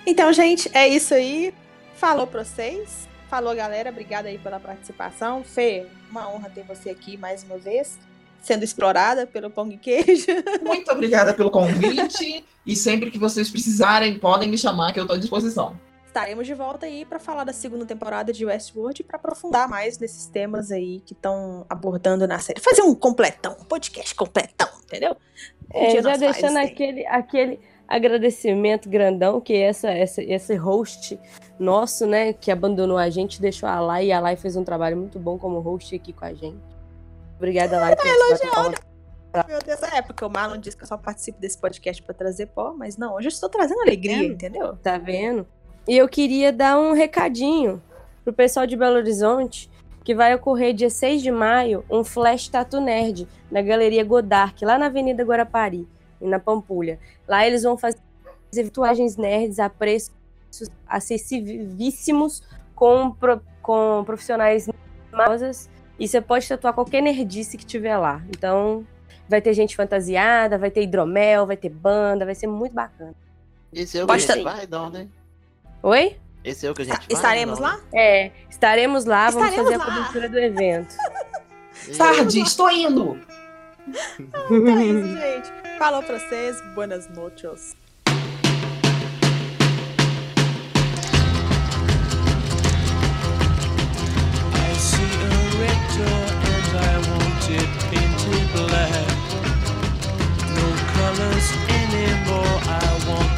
A: Então, gente, é isso aí. Falou pra vocês. Falou, galera. Obrigada aí pela participação. Fê, uma honra ter você aqui mais uma vez, sendo explorada pelo Pão e Queijo.
C: Muito obrigada pelo convite. e sempre que vocês precisarem, podem me chamar, que eu estou à disposição.
A: Estaremos de volta aí para falar da segunda temporada de Westworld e para aprofundar mais nesses temas aí que estão abordando na série. Fazer um completão, um podcast completão, entendeu? Um
B: É,
A: dia
B: já deixando aquele, aquele agradecimento grandão que essa, essa, esse host nosso, né, que abandonou a gente, deixou a Lai, e a Lai fez um trabalho muito bom como host aqui com a gente. Obrigada, Lai. por esse bate-papo.
A: Meu Deus, é porque o Marlon disse que eu só participo desse podcast para trazer pó, mas não, hoje eu estou trazendo alegria,
B: vendo?
A: entendeu?
B: Tá vendo? E eu queria dar um recadinho pro pessoal de Belo Horizonte, que vai ocorrer dia 6 de maio, um Flash Tatu Nerd, na Galeria Godard, lá na Avenida Guarapari, e na Pampulha. Lá eles vão fazer virtuagens nerds a preços acessivíssimos com, pro, com profissionais famosas e você pode tatuar qualquer nerdice que tiver lá. Então, vai ter gente fantasiada, vai ter hidromel, vai ter banda, vai ser muito bacana.
D: Esse é o
A: Pode
D: que a gente vai, não, né?
B: Oi?
D: Esse é o que a gente vai.
A: Estaremos
D: não,
A: lá?
B: É, estaremos lá, vamos
A: Estaremos
B: fazer a
A: lá.
B: cobertura do evento.
C: Sardi, estou indo!
A: Então é isso, gente. Falou pra vocês. Buenas noches.
F: See a red door and I want it painted black. No colors anymore, I want